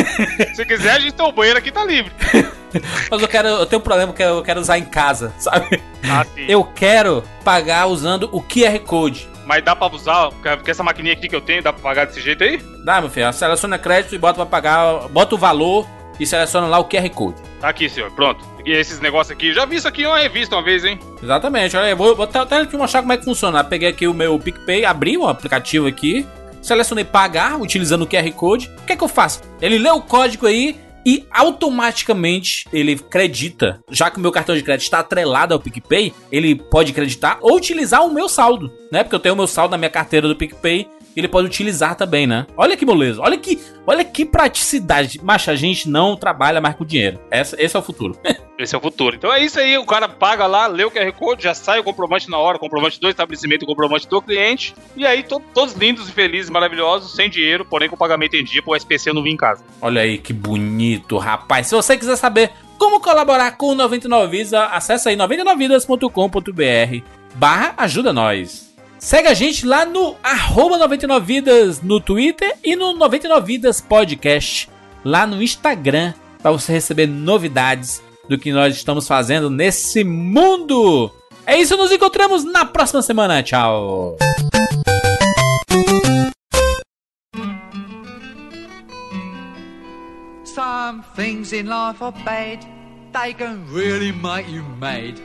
Se quiser, a gente tem o banheiro aqui, tá livre. Mas eu quero, eu tenho um problema que eu quero usar em casa, sabe? Ah, sim. Eu quero pagar usando o QR Code. Mas dá pra usar, porque essa maquininha aqui que eu tenho, dá pra pagar desse jeito aí? Dá, meu filho. Seleciona crédito e bota pra pagar. Bota o valor e seleciona lá o QR Code. Tá aqui, senhor, pronto. E esses negócios aqui, já vi isso aqui em uma revista uma vez, hein? Exatamente. Olha aí, vou, vou até, te mostrar como é que funciona. Peguei aqui o meu PicPay, abri o aplicativo aqui, selecionei pagar utilizando o QR Code. O que é que eu faço? Ele lê o código aí e automaticamente ele acredita. Já que o meu cartão de crédito está atrelado ao PicPay, ele pode acreditar ou utilizar o meu saldo, né? Porque eu tenho o meu saldo na minha carteira do PicPay. Ele pode utilizar também, né? Olha que moleza, olha que, olha que praticidade. Mas a gente não trabalha mais com dinheiro. Essa, esse é o futuro. Esse é o futuro. Então é isso aí, o cara paga lá, lê o QR Code, já sai o comprovante na hora, comprovante do estabelecimento, comprovante do cliente. E aí, to- todos lindos e felizes, maravilhosos, sem dinheiro, porém com pagamento em dia, pro SPC não vir em casa. Olha aí que bonito, rapaz. Se você quiser saber como colaborar com o 99 Vidas, acessa aí 99vidas.com.br barra ajuda nós. Segue a gente lá no arroba 99vidas no Twitter e no 99vidas podcast lá no Instagram para você receber novidades do que nós estamos fazendo nesse mundo. É isso, nos encontramos na próxima semana. Tchau. Some things in life are bad, they can really make you mad.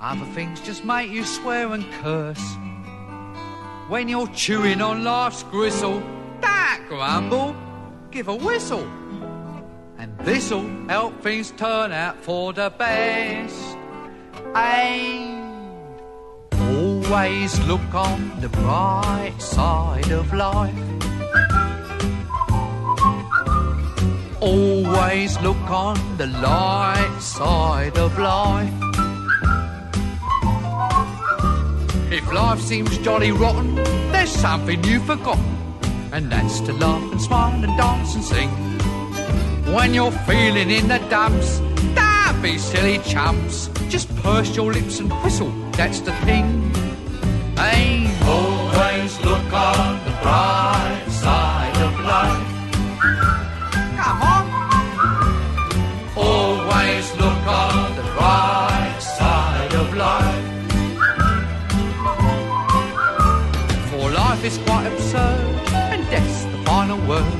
Other things just make you swear and curse. When you're chewing on life's gristle, don't grumble, give a whistle. And this'll help things turn out for the best. And always look on the bright side of life. Always look on the light side of life. If If life seems jolly rotten, there's something you've forgotten, and that's to laugh and smile and dance and sing. When you're feeling in the dumps, don't be silly chumps. Just purse your lips and whistle, that's the thing. Hey, always look on the bright side of life. Come on. Always look on the right side of life. For life is quite absurd, and death's the final word.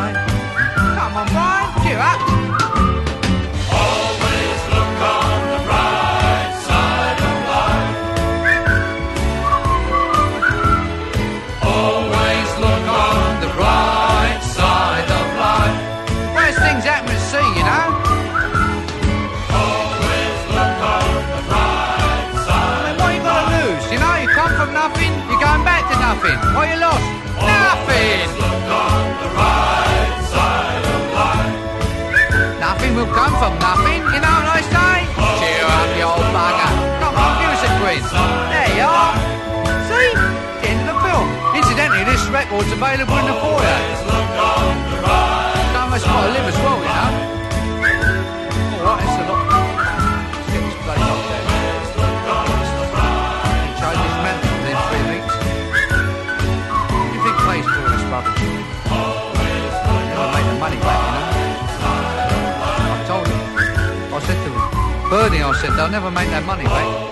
Record's available in the foyer. Don't got to live as well, you know. Alright, it's a lot. Within three weeks. Do you think pays for all this rubbish? Make the money back, you know. I told him. I said to him, Bernie, I said, they'll never make that money back.